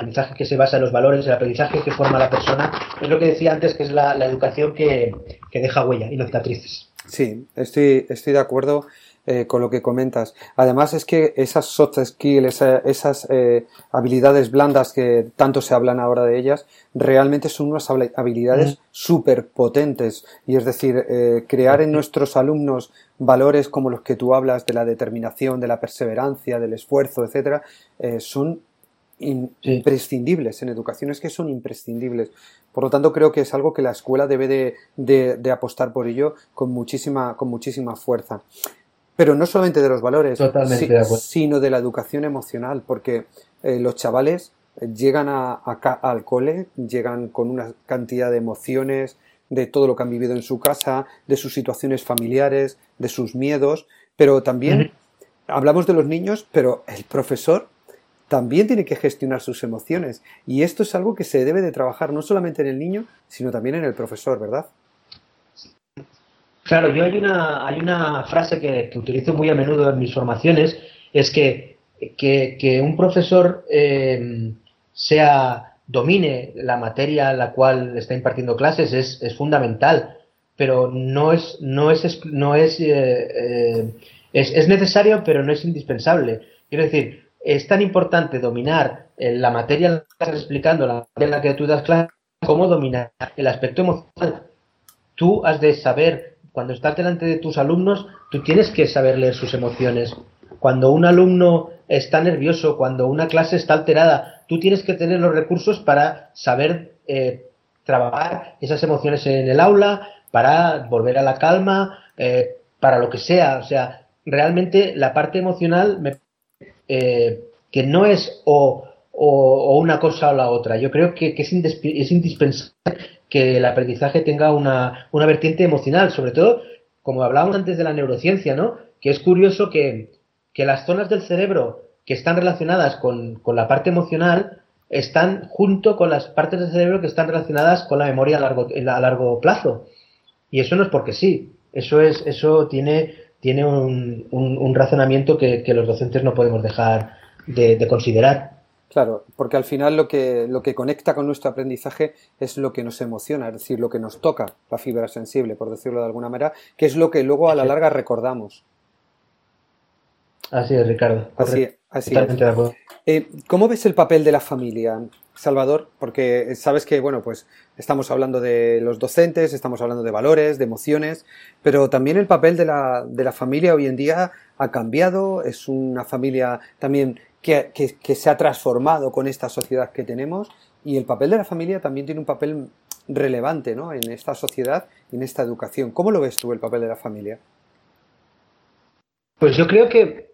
aprendizaje que se basa en los valores, el aprendizaje que forma la persona, es lo que decía antes, que es la, educación que, que, deja huella y no cicatrices. Sí, estoy, estoy de acuerdo. Eh, con lo que comentas. Además es que esas soft skills, esas eh, habilidades blandas que tanto se hablan ahora de ellas, realmente son unas habilidades súper potentes. Y es decir, eh, crear en nuestros alumnos valores como los que tú hablas de la determinación, de la perseverancia, del esfuerzo, etcétera, son imprescindibles en educación, es que son imprescindibles. Por lo tanto, creo que es algo que la escuela debe de, de, de apostar por ello con muchísima, con muchísima fuerza. Pero no solamente de los valores, sino de la educación emocional, porque eh, los chavales llegan a, al cole, llegan con una cantidad de emociones, de todo lo que han vivido en su casa, de sus situaciones familiares, de sus miedos, pero también hablamos de los niños, pero el profesor también tiene que gestionar sus emociones. Y esto es algo que se debe de trabajar no solamente en el niño, sino también en el profesor, ¿verdad? Claro, yo hay una, hay una frase que, utilizo muy a menudo en mis formaciones, es que, que, un profesor eh, sea domine la materia en la cual está impartiendo clases es, es fundamental, pero no es, no es, no es, eh, eh, es, es, necesario, pero no es indispensable. Quiero decir, es tan importante dominar la materia en la que estás explicando, la materia en la que tú das clases, como dominar el aspecto emocional. Tú has de saber cuando estás delante de tus alumnos, tú tienes que saber leer sus emociones. Cuando un alumno está nervioso, cuando una clase está alterada, tú tienes que tener los recursos para saber eh, trabajar esas emociones en el aula, para volver a la calma, eh, para lo que sea. O sea, realmente la parte emocional eh, que no es o, una cosa o la otra. Yo creo que, es, es indispensable que el aprendizaje tenga una, una vertiente emocional, sobre todo, como hablábamos antes de la neurociencia, ¿no? Que es curioso que, que las zonas del cerebro que están relacionadas con, con, la parte emocional están junto con las partes del cerebro que están relacionadas con la memoria a largo, a largo plazo. Y eso no es porque sí, eso es, eso tiene, tiene un, un, razonamiento que, que, los docentes no podemos dejar de, de considerar. Claro, porque al final lo que, lo que conecta con nuestro aprendizaje es lo que nos emociona, es decir, lo que nos toca, la fibra sensible, por decirlo de alguna manera, que es lo que luego a la larga recordamos. Así es, Ricardo. Así, así es. Eh, ¿Cómo ves el papel de la familia, Salvador? Porque sabes que, bueno, pues estamos hablando de los docentes, estamos hablando de valores, de emociones, pero también el papel de la, de la familia hoy en día ha cambiado, es una familia también que, se ha transformado con esta sociedad que tenemos y el papel de la familia también tiene un papel relevante ¿no? en esta sociedad y en esta educación. ¿Cómo lo ves tú el papel de la familia? Pues yo creo que,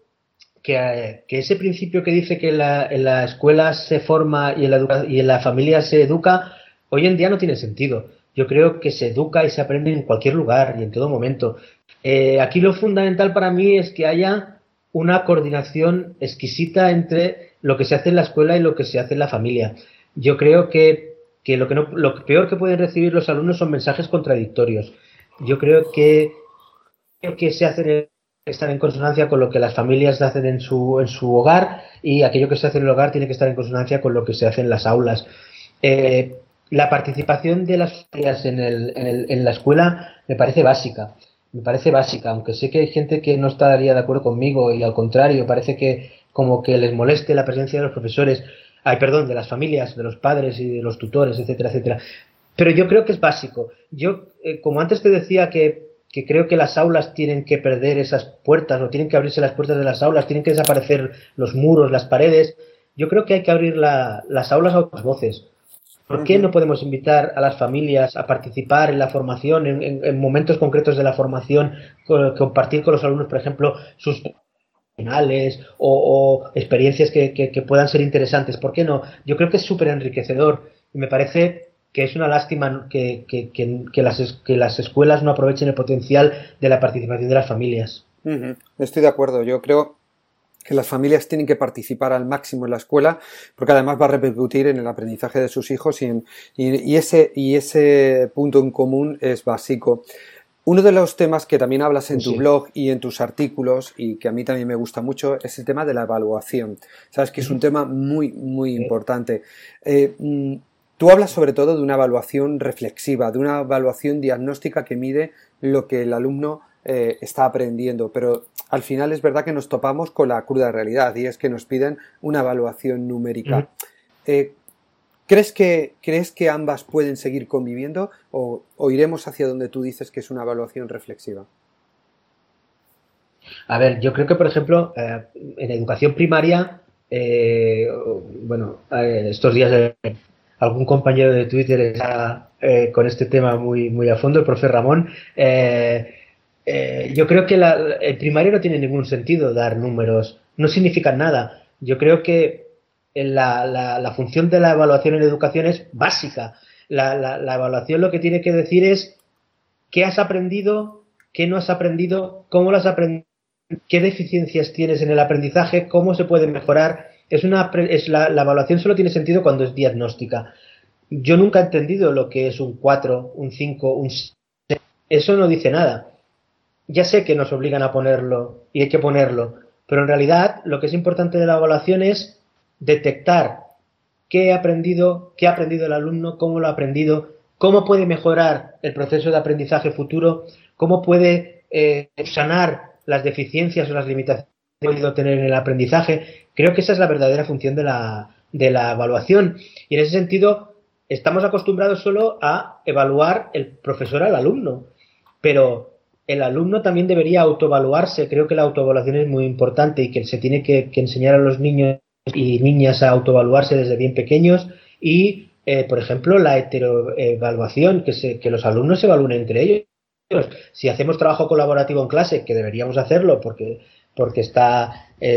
que, ese principio que dice que la, en la escuela se forma y en la, y en la familia se educa, hoy en día no tiene sentido. Yo creo que se educa y se aprende en cualquier lugar y en todo momento. Eh, aquí lo fundamental para mí es que haya una coordinación exquisita entre lo que se hace en la escuela y lo que se hace en la familia. Yo creo que, lo, que no, lo peor que pueden recibir los alumnos son mensajes contradictorios. Yo creo que, que se hace estar en consonancia con lo que las familias hacen en su, en su hogar y aquello que se hace en el hogar tiene que estar en consonancia con lo que se hace en las aulas. Eh, la participación de las familias en, el, en, en, la escuela me parece básica. Me parece básica, aunque sé que hay gente que no estaría de acuerdo conmigo y al contrario, parece que como que les moleste la presencia de los profesores, ay, perdón, de las familias, de los padres y de los tutores, etcétera, etcétera. Pero yo creo que es básico. Yo, eh, como antes te decía que, que, creo que las aulas tienen que perder esas puertas, o tienen que abrirse las puertas de las aulas, tienen que desaparecer los muros, las paredes, yo creo que hay que abrir las aulas a otras voces ¿Por qué no podemos invitar a las familias a participar en la formación, en, momentos concretos de la formación, compartir con los alumnos, por ejemplo, sus finales o, experiencias que, puedan ser interesantes? ¿Por qué no? Yo creo que es súper enriquecedor y me parece que es una lástima que, las, que las escuelas no aprovechen el potencial de la participación de las familias. Estoy de acuerdo. Yo creo que las familias tienen que participar al máximo en la escuela, porque además va a repercutir en el aprendizaje de sus hijos y, y, ese, y ese punto en común es básico. Uno de los temas que también hablas en tu blog y en tus artículos y que a mí también me gusta mucho es el tema de la evaluación. Sabes que es un tema muy, muy importante. Eh, mm, tú hablas sobre todo de una evaluación reflexiva, de una evaluación diagnóstica que mide lo que el alumno eh, está aprendiendo, pero al final es verdad que nos topamos con la cruda realidad y es que nos piden una evaluación numérica. Eh, ¿crees, que, ¿Crees que ambas pueden seguir conviviendo o, iremos hacia donde tú dices que es una evaluación reflexiva? A ver, yo creo que, por ejemplo, eh, en educación primaria, bueno, estos días algún compañero de Twitter está con este tema muy, muy a fondo, el profe Ramón, eh, yo creo que el primario no tiene ningún sentido dar números, no significan nada. Yo creo que la, función de la evaluación en educación es básica. La, evaluación lo que tiene que decir es qué has aprendido, qué no has aprendido, cómo lo has aprendido, qué deficiencias tienes en el aprendizaje, cómo se puede mejorar. Es una, es la, evaluación solo tiene sentido cuando es diagnóstica. Yo nunca he entendido lo que es un 4, un 5, un 6. Eso no dice nada ya sé que nos obligan a ponerlo y hay que ponerlo, pero en realidad lo que es importante de la evaluación es detectar qué ha aprendido, qué ha aprendido el alumno, cómo lo ha aprendido, cómo puede mejorar el proceso de aprendizaje futuro, cómo puede eh, sanar las deficiencias o las limitaciones que ha podido tener en el aprendizaje. Creo que esa es la verdadera función de la, de la evaluación. Y en ese sentido, estamos acostumbrados solo a evaluar el profesor al alumno. Pero el alumno también debería autoevaluarse. Creo que la autoevaluación es muy importante y que se tiene que, enseñar a los niños y niñas a autoevaluarse desde bien pequeños y, eh, por ejemplo, la heteroevaluación, que, se, que los alumnos se evalúen entre ellos. Si hacemos trabajo colaborativo en clase, que deberíamos hacerlo porque, porque está, eh,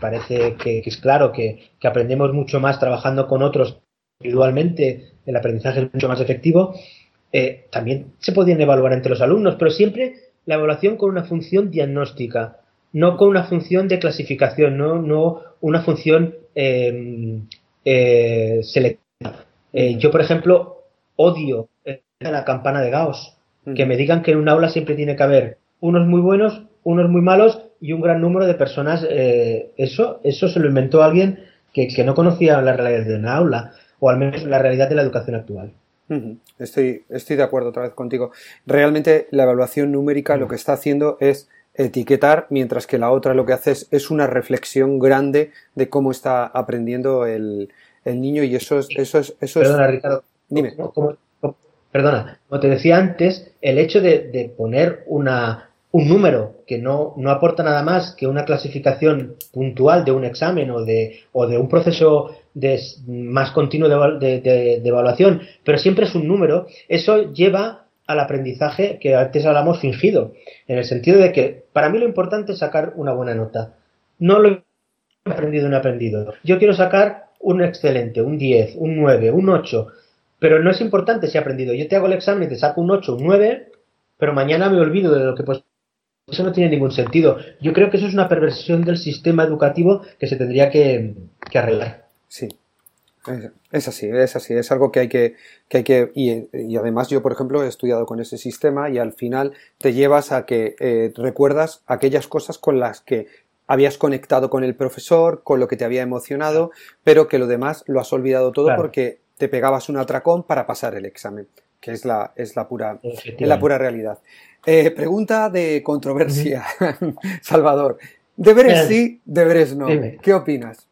parece que, es claro que, que aprendemos mucho más trabajando con otros individualmente, el aprendizaje es mucho más efectivo, eh, también se podían evaluar entre los alumnos, pero siempre la evaluación con una función diagnóstica, no con una función de clasificación, no, no una función em, eh, selectiva. Eh, yo, por ejemplo, odio la campana de Gauss, que me digan que en un aula siempre tiene que haber unos muy buenos, unos muy malos y un gran número de personas. eso, eso se lo inventó alguien que, que no conocía la realidad de una aula, o al menos la realidad de la educación actual. Estoy, estoy de acuerdo otra vez contigo. Realmente la evaluación numérica lo que está haciendo es etiquetar, mientras que la otra lo que hace es, una reflexión grande de cómo está aprendiendo el, niño y eso es... Eso es, eso perdona, Ricardo. Dime. perdona, como te decía antes, el hecho de, poner una, un número que no, no, aporta nada más que una clasificación puntual de un examen o de, o de un proceso de, más continuo de, evaluación, pero siempre es un número, eso lleva al aprendizaje que antes hablamos fingido, en el sentido de que para mí lo importante es sacar una buena nota. no lo he aprendido, he aprendido. Yo quiero sacar un excelente, un 10, un 9, un 8, pero no es importante si he aprendido. Yo te hago el examen y te saco un 8, un 9, pero mañana me olvido de lo que pues eso no tiene ningún sentido. Yo creo que eso es una perversión del sistema educativo que se tendría que, arreglar. Sí, es así, es así, es algo que hay que, que, hay que y, además yo, por ejemplo, he estudiado con ese sistema y al final te llevas a que eh, recuerdas aquellas cosas con las que habías conectado con el profesor, con lo que te había emocionado, pero que lo demás lo has olvidado todo porque te pegabas un atracón para pasar el examen, que es la, es la, pura, es la pura realidad. Eh, pregunta de controversia, Salvador. ¿Deberes sí, deberes no? ¿Qué opinas?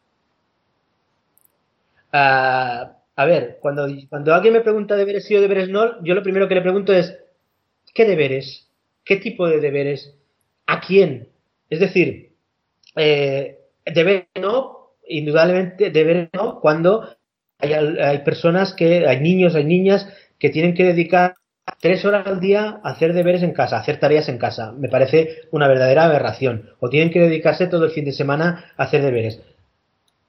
Ah, a ver, cuando, cuando alguien me pregunta deberes sí o deberes no, yo lo primero que le pregunto es, ¿qué deberes? ¿Qué tipo de deberes? ¿A quién? Es decir, eh, deberes no, indudablemente deberes no, cuando hay, hay personas que, hay niños, hay niñas que tienen que dedicar tres horas al día hacer deberes en casa, hacer tareas en casa. Me parece una verdadera aberración. O tienen que dedicarse todo el fin de semana a hacer deberes.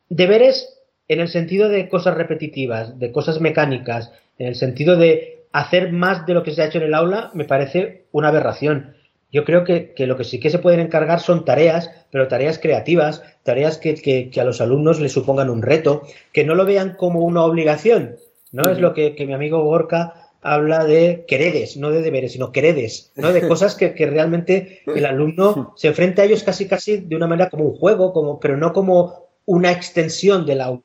Deberes en el sentido de cosas repetitivas, de cosas mecánicas, en el sentido de hacer más de lo que se ha hecho en el aula, me parece una aberración. Yo creo que, lo que sí que se pueden encargar son tareas, pero tareas creativas, tareas que, que, a los alumnos les supongan un reto, que no lo vean como una obligación. ¿no? Es lo que, que mi amigo Gorka habla de queredes, no de deberes, sino queredes, ¿no? De cosas que, realmente el alumno se enfrenta a ellos casi casi de una manera como un juego, como, pero no como una extensión del aula.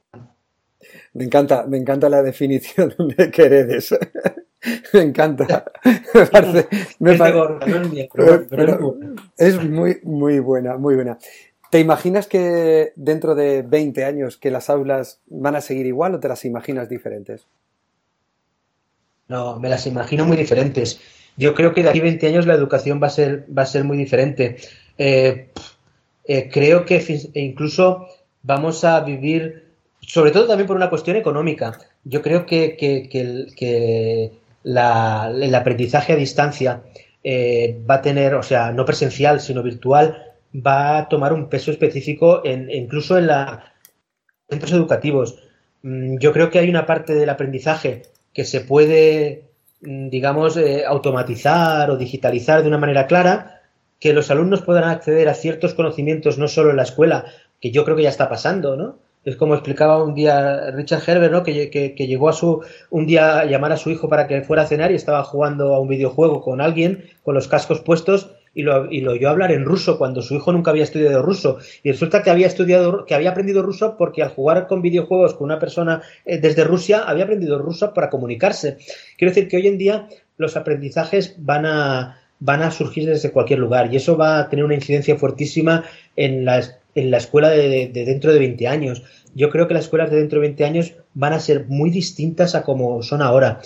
Me encanta, me encanta la definición de queredes. me encanta. Me parece, es muy, muy buena, muy buena. ¿Te imaginas que dentro de 20 años que las aulas van a seguir igual o te las imaginas diferentes? No, me las imagino muy diferentes. Yo creo que de aquí a 20 años la educación va a ser, va a ser muy diferente. Eh, eh, creo que incluso vamos a vivir, sobre todo también por una cuestión económica. Yo creo que, que, la, el aprendizaje a distancia eh, va a tener, o sea, no presencial, sino virtual, va a tomar un peso específico en, incluso en los centros educativos. Mm, yo creo que hay una parte del aprendizaje que se puede, mm, digamos, eh, automatizar o digitalizar de una manera clara, que los alumnos puedan acceder a ciertos conocimientos no solo en la escuela, que yo creo que ya está pasando, ¿no? Es como explicaba un día Richard Herbert, ¿no? Que, que, llegó a su un día a llamar a su hijo para que fuera a cenar y estaba jugando a un videojuego con alguien con los cascos puestos y lo, y lo oyó hablar en ruso cuando su hijo nunca había estudiado ruso. Y resulta que había estudiado, que había aprendido ruso porque al jugar con videojuegos con una persona eh, desde Rusia había aprendido ruso para comunicarse. Quiero decir que hoy en día los aprendizajes van a, van a surgir desde cualquier lugar y eso va a tener una incidencia fuertísima en la, en la escuela de, de, dentro de 20 años. Yo creo que las escuelas de dentro de 20 años van a ser muy distintas a como son ahora.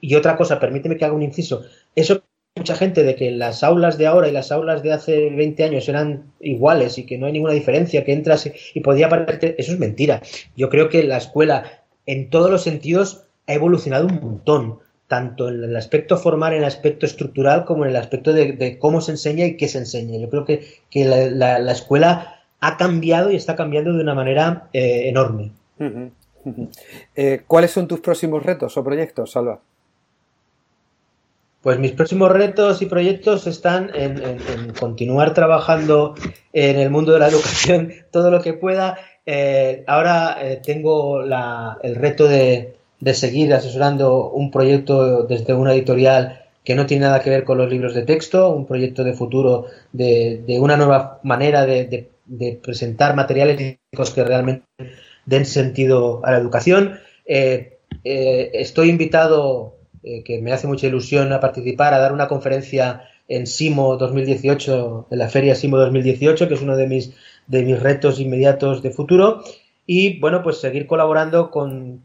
Y otra cosa, permíteme que haga un inciso. Eso mucha gente de que las aulas de ahora y las aulas de hace 20 años eran iguales y que no hay ninguna diferencia, que entras y podía parecerte, eso es mentira. Yo creo que la escuela en todos los sentidos ha evolucionado un montón, tanto en el aspecto formal, en el aspecto estructural, como en el aspecto de, cómo se enseña y qué se enseña. Yo creo que, que la, escuela ha cambiado y está cambiando de una manera eh, enorme. Eh, ¿Cuáles son tus próximos retos o proyectos, Salva? Pues mis próximos retos y proyectos están en, continuar trabajando en el mundo de la educación todo lo que pueda. Eh, ahora eh, tengo el reto de, seguir asesorando un proyecto desde una editorial que no tiene nada que ver con los libros de texto, un proyecto de futuro de, una nueva manera de, presentar materiales que realmente den sentido a la educación. Eh, estoy invitado eh, que me hace mucha ilusión a participar, a dar una conferencia en SIMO 2018, en la feria SIMO 2018, que es uno de mis, de mis retos inmediatos de futuro. Y bueno, pues seguir colaborando con,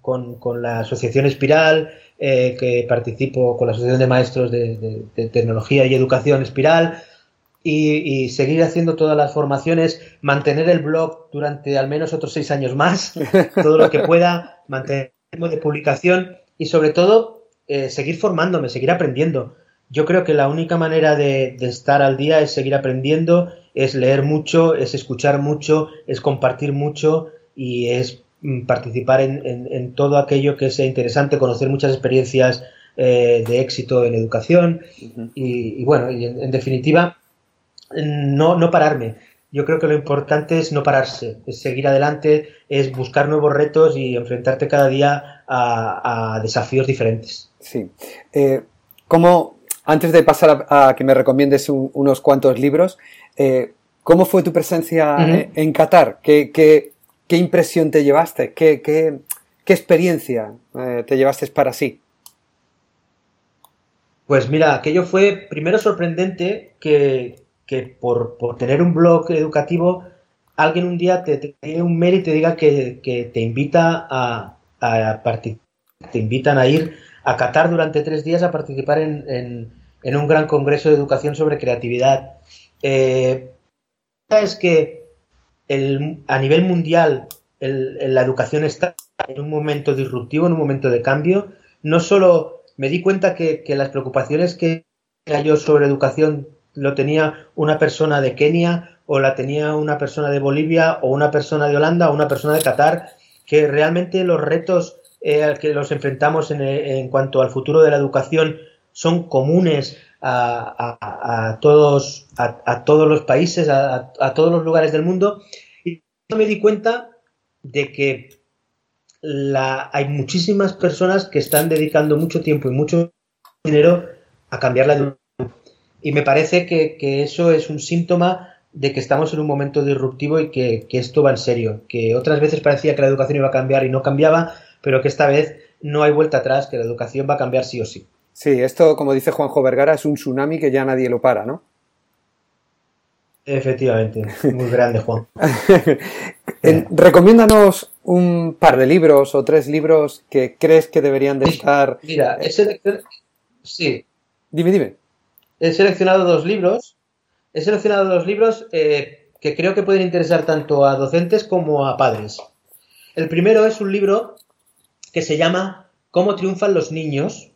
la Asociación Espiral, eh, que participo con la Asociación de Maestros de, Tecnología y Educación Espiral, y, seguir haciendo todas las formaciones, mantener el blog durante al menos otros seis años más, todo lo que pueda, mantener el de publicación y sobre todo eh, seguir formándome, seguir aprendiendo. yo creo que la única manera de, estar al día es seguir aprendiendo, es leer mucho, es escuchar mucho, es compartir mucho y es mm, participar en, todo aquello que sea interesante, conocer muchas experiencias eh, de éxito en educación y, bueno, y en, definitiva, no, no pararme. Yo creo que lo importante es no pararse, es seguir adelante, es buscar nuevos retos y enfrentarte cada día a, desafíos diferentes. Sí. Eh, ¿Cómo, antes de pasar a, que me recomiendes unos cuantos libros, eh, ¿cómo fue tu presencia en Qatar? ¿Qué, impresión te llevaste? ¿Qué, experiencia eh, te llevaste para sí? Pues mira, aquello fue primero sorprendente que, por, tener un blog educativo alguien un día te, dé un mail y te diga que, te invita a, a te invitan a ir a Qatar durante tres días a participar en, un gran congreso de educación sobre creatividad. Eh, es que a nivel mundial la educación está en un momento disruptivo, en un momento de cambio. No solo me di cuenta que, las preocupaciones que yo sobre educación lo tenía una persona de Kenia o la tenía una persona de Bolivia o una persona de Holanda o una persona de Qatar, que realmente los retos eh, al que los enfrentamos en, cuanto al futuro de la educación son comunes a, todos, a, todos los países, a, todos los lugares del mundo. Y me di cuenta de que hay muchísimas personas que están dedicando mucho tiempo y mucho dinero a cambiar la educación. Y me parece que, eso es un síntoma de que estamos en un momento disruptivo y que, que, esto va en serio. Que otras veces parecía que la educación iba a cambiar y no cambiaba, pero que esta vez no hay vuelta atrás, que la educación va a cambiar sí o sí. Sí, esto, como dice Juanjo Vergara, es un tsunami que ya nadie lo para, ¿no? Efectivamente, muy grande, Juan. recomiéndanos un par de libros o tres libros que crees que deberían de estar. Mira, he seleccionado. Sí. Dime, dime. He seleccionado dos libros. He seleccionado dos libros eh, que creo que pueden interesar tanto a docentes como a padres. El primero es un libro que se llama Cómo triunfan los niños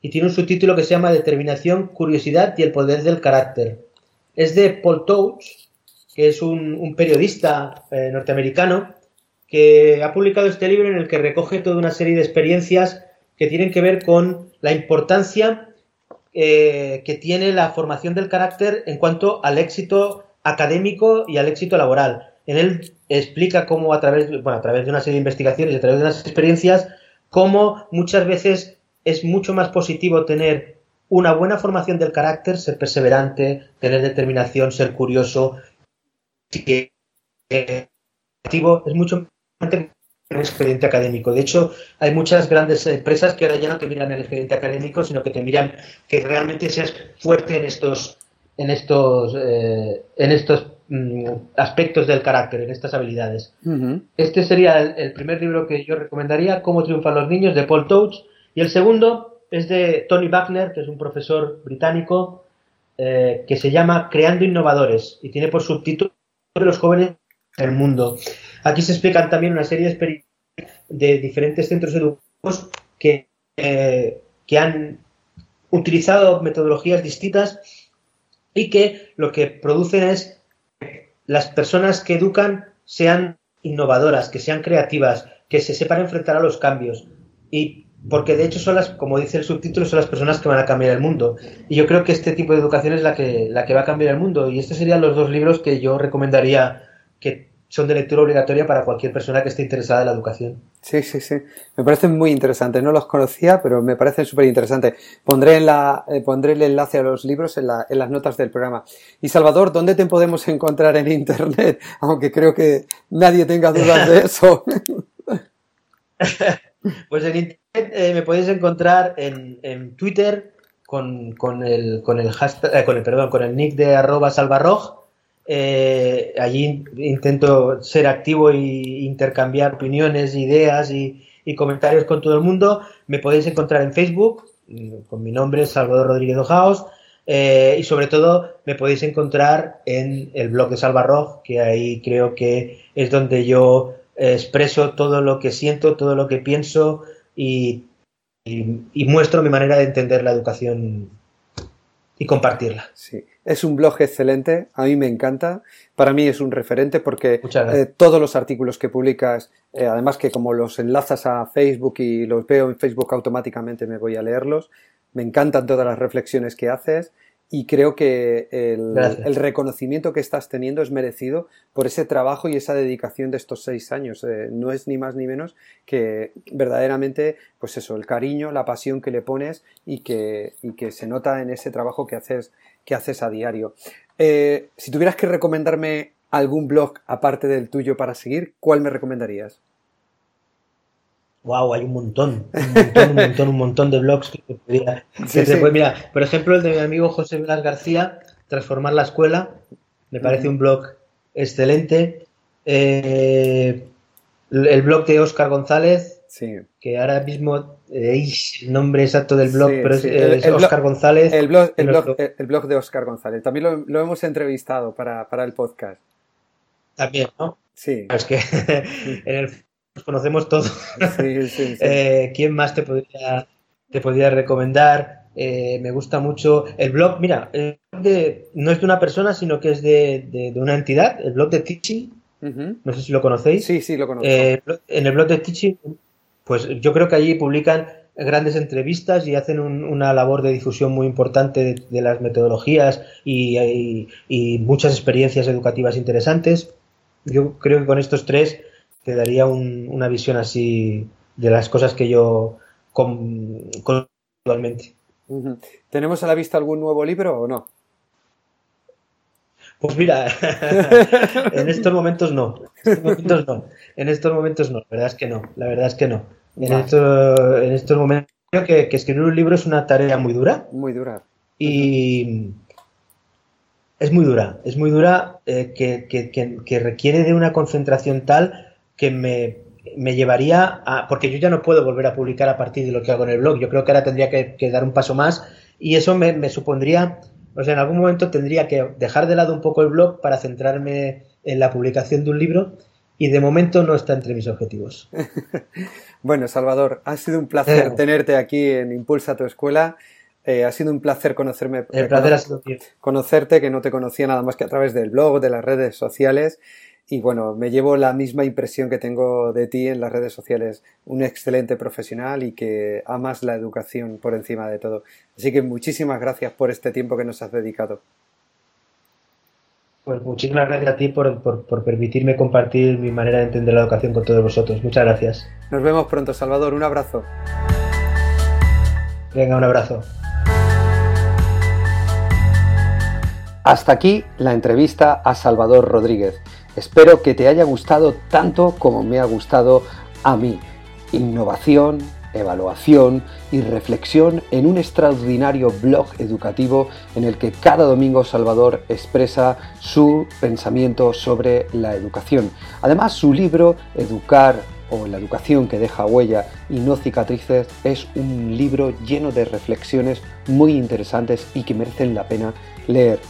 y tiene un subtítulo que se llama Determinación, Curiosidad y el Poder del Carácter. Es de Paul Touch, que es un, periodista eh, norteamericano que ha publicado este libro en el que recoge toda una serie de experiencias que tienen que ver con la importancia eh, que tiene la formación del carácter en cuanto al éxito académico y al éxito laboral. En él explica cómo a través, bueno, a través de una serie de investigaciones y a través de unas experiencias cómo muchas veces es mucho más positivo tener una buena formación del carácter, ser perseverante, tener determinación, ser curioso, es mucho más un expediente académico. De hecho, hay muchas grandes empresas que ahora ya no te miran el expediente académico, sino que te miran que realmente seas fuerte en estos, en estos, eh, en estos Mm, aspectos del carácter, en estas habilidades. Este sería el, primer libro que yo recomendaría, Cómo triunfan los niños, de Paul Touch. Y el segundo es de Tony Wagner, que es un profesor británico, eh, que se llama Creando Innovadores y tiene por subtítulo Los jóvenes del mundo. Aquí se explican también una serie de experiencias de diferentes centros educativos que, eh, que han utilizado metodologías distintas y que lo que producen es las personas que educan sean innovadoras, que sean creativas, que se sepan enfrentar a los cambios. Y porque de hecho son las, como dice el subtítulo, son las personas que van a cambiar el mundo. Y yo creo que este tipo de educación es la que, la que va a cambiar el mundo. Y estos serían los dos libros que yo recomendaría que son de lectura obligatoria para cualquier persona que esté interesada en la educación. Sí, sí, sí. Me parecen muy interesantes. No los conocía, pero me parecen súper interesantes. Pondré, en la, eh, pondré el enlace a los libros en, la, en, las notas del programa. Y Salvador, ¿dónde te podemos encontrar en Internet? Aunque creo que nadie tenga dudas de eso. pues en Internet eh, me podéis encontrar en, en Twitter con, con, el, con, el hashtag, eh, con el perdón, con el nick de arroba salvarroj eh, allí intento ser activo e intercambiar opiniones, ideas y, comentarios con todo el mundo. Me podéis encontrar en Facebook con mi nombre, Salvador Rodríguez Ojaos. Eh, y sobre todo me podéis encontrar en el blog de Salvarroj, que ahí creo que es donde yo expreso todo lo que siento, todo lo que pienso y, y muestro mi manera de entender la educación y compartirla. Sí, es un blog excelente, a mí me encanta, para mí es un referente porque eh, todos los artículos que publicas, eh, además que como los enlazas a Facebook y los veo en Facebook automáticamente me voy a leerlos, me encantan todas las reflexiones que haces y creo que el, reconocimiento que estás teniendo es merecido por ese trabajo y esa dedicación de estos seis años. Eh, no es ni más ni menos que verdaderamente, pues eso, el cariño, la pasión que le pones y que, y que se nota en ese trabajo que haces, que haces a diario. Eh, si tuvieras que recomendarme algún blog aparte del tuyo para seguir, ¿cuál me recomendarías? Wow, hay un montón, un montón, un montón, un montón de blogs que podría. Mira, por ejemplo, el de mi amigo José Blas García, Transformar la Escuela, me parece un blog excelente. Eh, el blog de Óscar González, que ahora mismo veis el nombre exacto del blog, pero es, Óscar González. El blog, el, blog, de Óscar González. También lo, hemos entrevistado para, para, el podcast. También, ¿no? Sí. Es que en el conocemos todos. Eh, ¿Quién más te podría, te podría recomendar? Eh, me gusta mucho el blog. Mira, no es de una persona, sino que es de, una entidad, el blog de Teaching. No sé si lo conocéis. Sí, sí, lo conozco. Eh, en el blog de Teaching, pues yo creo que allí publican grandes entrevistas y hacen una labor de difusión muy importante de, las metodologías y, muchas experiencias educativas interesantes. Yo creo que con estos tres te daría una visión así de las cosas que yo con, actualmente. ¿Tenemos a la vista algún nuevo libro o no? Pues mira, en estos momentos no. En estos momentos no. En estos momentos no. La verdad es que no. La verdad es que no. En, en estos momentos creo que, escribir un libro es una tarea muy dura. Muy dura. Y es muy dura. Es muy dura eh, que, que requiere de una concentración tal que me, llevaría a. Porque yo ya no puedo volver a publicar a partir de lo que hago en el blog. Yo creo que ahora tendría que, dar un paso más y eso me, supondría. O sea, en algún momento tendría que dejar de lado un poco el blog para centrarme en la publicación de un libro y de momento no está entre mis objetivos. bueno, Salvador, ha sido un placer eh. tenerte aquí en Impulsa tu Escuela. Eh, ha sido un placer conocerme. El placer ha sido Conocerte, que no te conocía nada más que a través del blog, de las redes sociales y bueno, me llevo la misma impresión que tengo de ti en las redes sociales, un excelente profesional y que amas la educación por encima de todo. Así que muchísimas gracias por este tiempo que nos has dedicado. Pues muchísimas gracias a ti por, por permitirme compartir mi manera de entender la educación con todos vosotros. Muchas gracias. Nos vemos pronto, Salvador. Un abrazo. Venga, un abrazo. Hasta aquí la entrevista a Salvador Rodríguez. Espero que te haya gustado tanto como me ha gustado a mí. Innovación, evaluación y reflexión en un extraordinario blog educativo en el que cada domingo Salvador expresa su pensamiento sobre la educación. Además, su libro Educar o la educación que deja huella y no cicatrices es un libro lleno de reflexiones muy interesantes y que merecen la pena leer.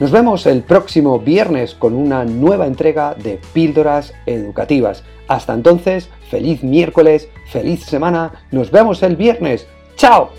Nos vemos el próximo viernes con una nueva entrega de Píldoras Educativas. Hasta entonces, feliz miércoles, feliz semana, nos vemos el viernes. ¡Chao!